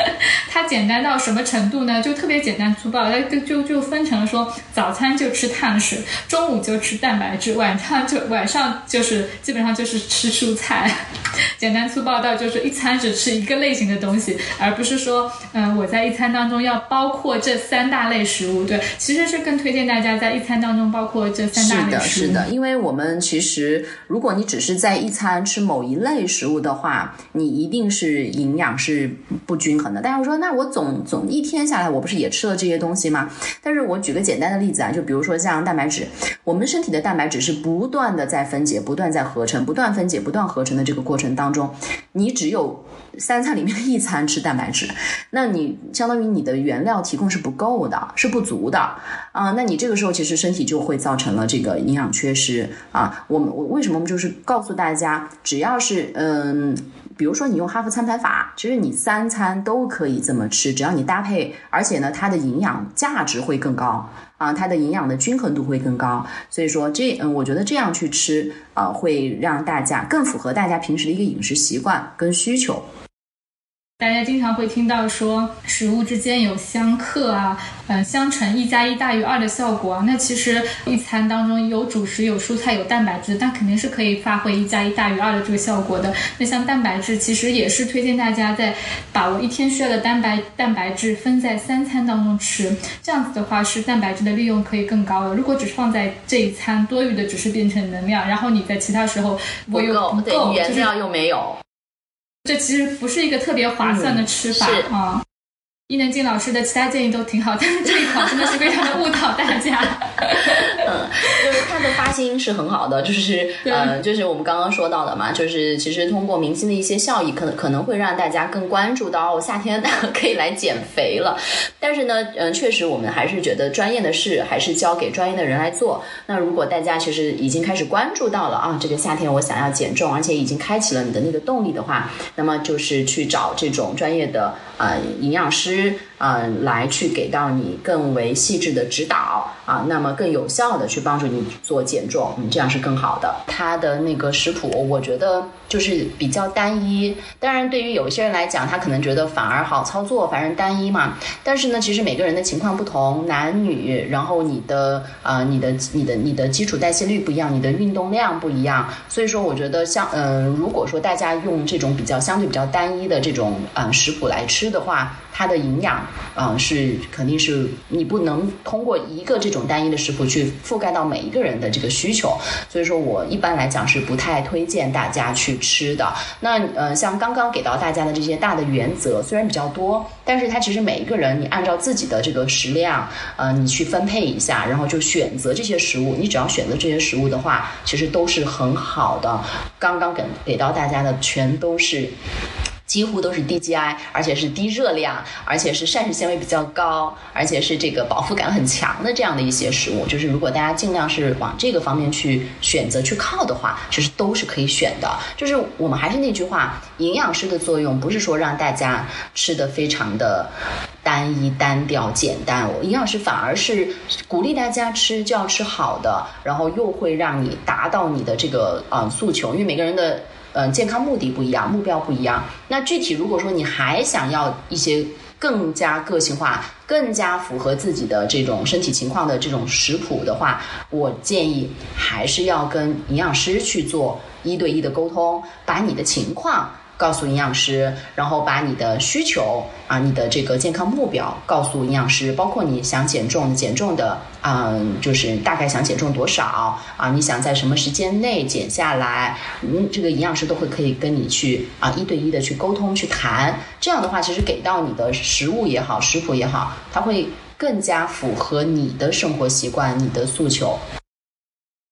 它简单到什么程度呢？就特别简单粗暴，它就就就分成了说，早餐就吃碳水，中午就吃蛋白质，晚上就晚上就是基本上就是吃蔬菜，简单粗暴到就是一餐只吃一个类型的东西，而不是说，嗯，我在一餐当中要包括这三大类食物。对，其实是更推荐大家在一餐当中包括这三大类食物。是的，是的，因为我们其实如果你只是在一餐吃某一类食物。的的话，你一定是营养是不均衡的。大家说，那我总总一天下来，我不是也吃了这些东西吗？但是我举个简单的例子啊，就比如说像蛋白质，我们身体的蛋白质是不断的在分解、不断在合成、不断分解、不断合成的这个过程当中，你只有三餐里面的一餐吃蛋白质，那你相当于你的原料提供是不够的，是不足的啊。那你这个时候其实身体就会造成了这个营养缺失啊。我们我为什么就是告诉大家，只要是嗯。嗯，比如说你用哈佛餐盘法，其实你三餐都可以这么吃，只要你搭配，而且呢，它的营养价值会更高啊，它的营养的均衡度会更高。所以说这嗯，我觉得这样去吃啊，会让大家更符合大家平时的一个饮食习惯跟需求。大家经常会听到说食物之间有相克啊，嗯，相乘一加一大于二的效果啊。那其实一餐当中有主食、有蔬菜、有蛋白质，但肯定是可以发挥一加一大于二的这个效果的。那像蛋白质，其实也是推荐大家在把握一天需要的蛋白蛋白质分在三餐当中吃，这样子的话是蛋白质的利用可以更高的。如果只是放在这一餐，多余的只是变成能量，然后你在其他时候我又不够，原料又没有。这其实不是一个特别划算的吃法啊。伊能静老师的其他建议都挺好，但是这一款真的是非常的误导大家。嗯，就是他的发心是很好的，就是呃，就是我们刚刚说到的嘛，就是其实通过明星的一些效益，可能可能会让大家更关注到哦夏天 可以来减肥了。但是呢，嗯，确实我们还是觉得专业的事还是交给专业的人来做。那如果大家其实已经开始关注到了啊，这个夏天我想要减重，而且已经开启了你的那个动力的话，那么就是去找这种专业的呃营养师。嗯，来去给到你更为细致的指导啊，那么更有效的去帮助你做减重，嗯，这样是更好的。它的那个食谱，我觉得就是比较单一。当然，对于有些人来讲，他可能觉得反而好操作，反正单一嘛。但是呢，其实每个人的情况不同，男女，然后你的呃，你的你的你的基础代谢率不一样，你的运动量不一样，所以说我觉得像嗯，如果说大家用这种比较相对比较单一的这种嗯食谱来。吃的话，它的营养，嗯，是肯定是你不能通过一个这种单一的食谱去覆盖到每一个人的这个需求，所以说我一般来讲是不太推荐大家去吃的。那呃，像刚刚给到大家的这些大的原则，虽然比较多，但是它其实每一个人你按照自己的这个食量，呃，你去分配一下，然后就选择这些食物。你只要选择这些食物的话，其实都是很好的。刚刚给给到大家的全都是。几乎都是低 GI，而且是低热量，而且是膳食纤维比较高，而且是这个饱腹感很强的这样的一些食物。就是如果大家尽量是往这个方面去选择去靠的话，其实都是可以选的。就是我们还是那句话，营养师的作用不是说让大家吃的非常的单一、单调、简单。营养师反而是鼓励大家吃就要吃好的，然后又会让你达到你的这个呃诉求，因为每个人的。嗯，健康目的不一样，目标不一样。那具体如果说你还想要一些更加个性化、更加符合自己的这种身体情况的这种食谱的话，我建议还是要跟营养师去做一对一的沟通，把你的情况。告诉营养师，然后把你的需求啊，你的这个健康目标告诉营养师，包括你想减重，减重的，嗯，就是大概想减重多少啊？你想在什么时间内减下来？嗯，这个营养师都会可以跟你去啊一对一的去沟通去谈。这样的话，其实给到你的食物也好，食谱也好，它会更加符合你的生活习惯、你的诉求。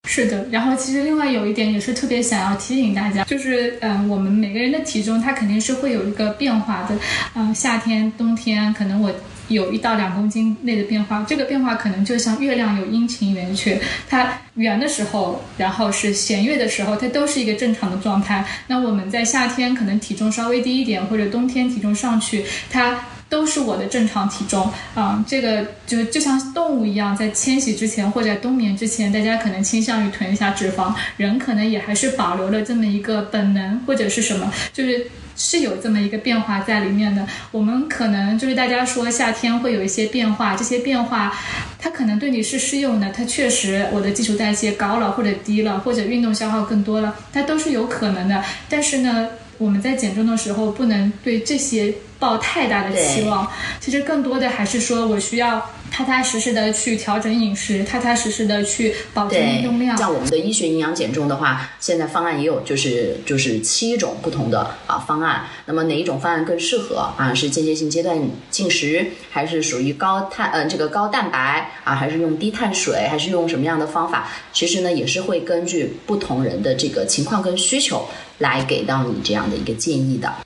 是的，然后其实另外有一点也是特别想要提醒大家，就是嗯，我们每个人的体重它肯定是会有一个变化的，嗯，夏天、冬天可能我有一到两公斤内的变化，这个变化可能就像月亮有阴晴圆缺，它圆的时候，然后是弦月的时候，它都是一个正常的状态。那我们在夏天可能体重稍微低一点，或者冬天体重上去，它。都是我的正常体重啊，这个就就像动物一样，在迁徙之前或者冬眠之前，大家可能倾向于囤一下脂肪，人可能也还是保留了这么一个本能或者是什么，就是是有这么一个变化在里面的。我们可能就是大家说夏天会有一些变化，这些变化它可能对你是适用的，它确实我的基础代谢高了或者低了，或者运动消耗更多了，它都是有可能的。但是呢。我们在减重的时候，不能对这些抱太大的期望。其实更多的还是说我需要踏踏实实的去调整饮食，踏踏实实的去保证运动量。像我们的医学营养减重的话，现在方案也有，就是就是七种不同的啊方案。那么哪一种方案更适合啊？是间歇性阶段进食，还是属于高碳嗯这个高蛋白啊？还是用低碳水？还是用什么样的方法？其实呢，也是会根据不同人的这个情况跟需求。来给到你这样的一个建议的。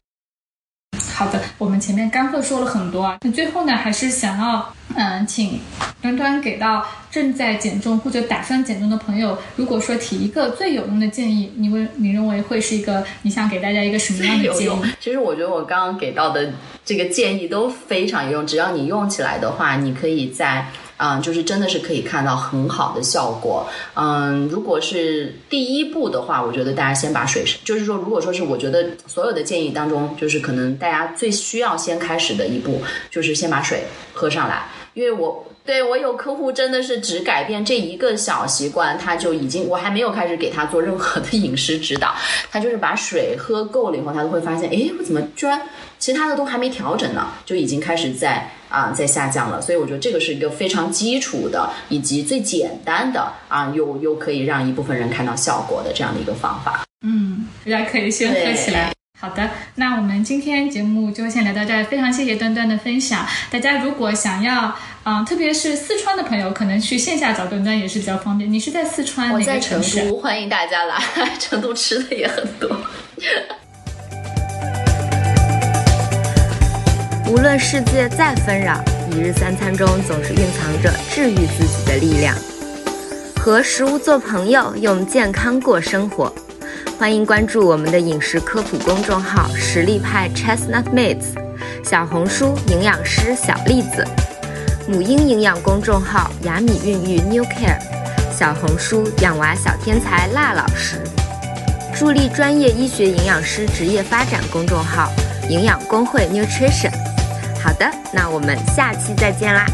好的，我们前面干货说了很多啊，那最后呢，还是想要嗯，请端端给到正在减重或者打算减重的朋友，如果说提一个最有用的建议，你问你认为会是一个你想给大家一个什么样的建议？其实我觉得我刚刚给到的这个建议都非常有用，只要你用起来的话，你可以在。嗯，就是真的是可以看到很好的效果。嗯，如果是第一步的话，我觉得大家先把水，就是说，如果说是我觉得所有的建议当中，就是可能大家最需要先开始的一步，就是先把水喝上来。因为我对我有客户真的是只改变这一个小习惯，他就已经我还没有开始给他做任何的饮食指导，他就是把水喝够了以后，他都会发现，哎，我怎么居然其他的都还没调整呢，就已经开始在。啊，在下降了，所以我觉得这个是一个非常基础的，以及最简单的啊，又又可以让一部分人看到效果的这样的一个方法。嗯，大家可以先喝起来。好的，那我们今天节目就先聊到这儿，非常谢谢端端的分享。大家如果想要，啊，特别是四川的朋友，可能去线下找端端也是比较方便。你是在四川哪个城市？欢迎大家来，成都吃的也很多。无论世界再纷扰，一日三餐中总是蕴藏着治愈自己的力量。和食物做朋友，用健康过生活。欢迎关注我们的饮食科普公众号“实力派 Chestnut Mates”，小红书营养师小栗子，母婴营养公众号“雅米孕育 New Care”，小红书养娃小天才辣老师，助力专业医学营养师职业发展公众号“营养工会 Nutrition”。好的，那我们下期再见啦。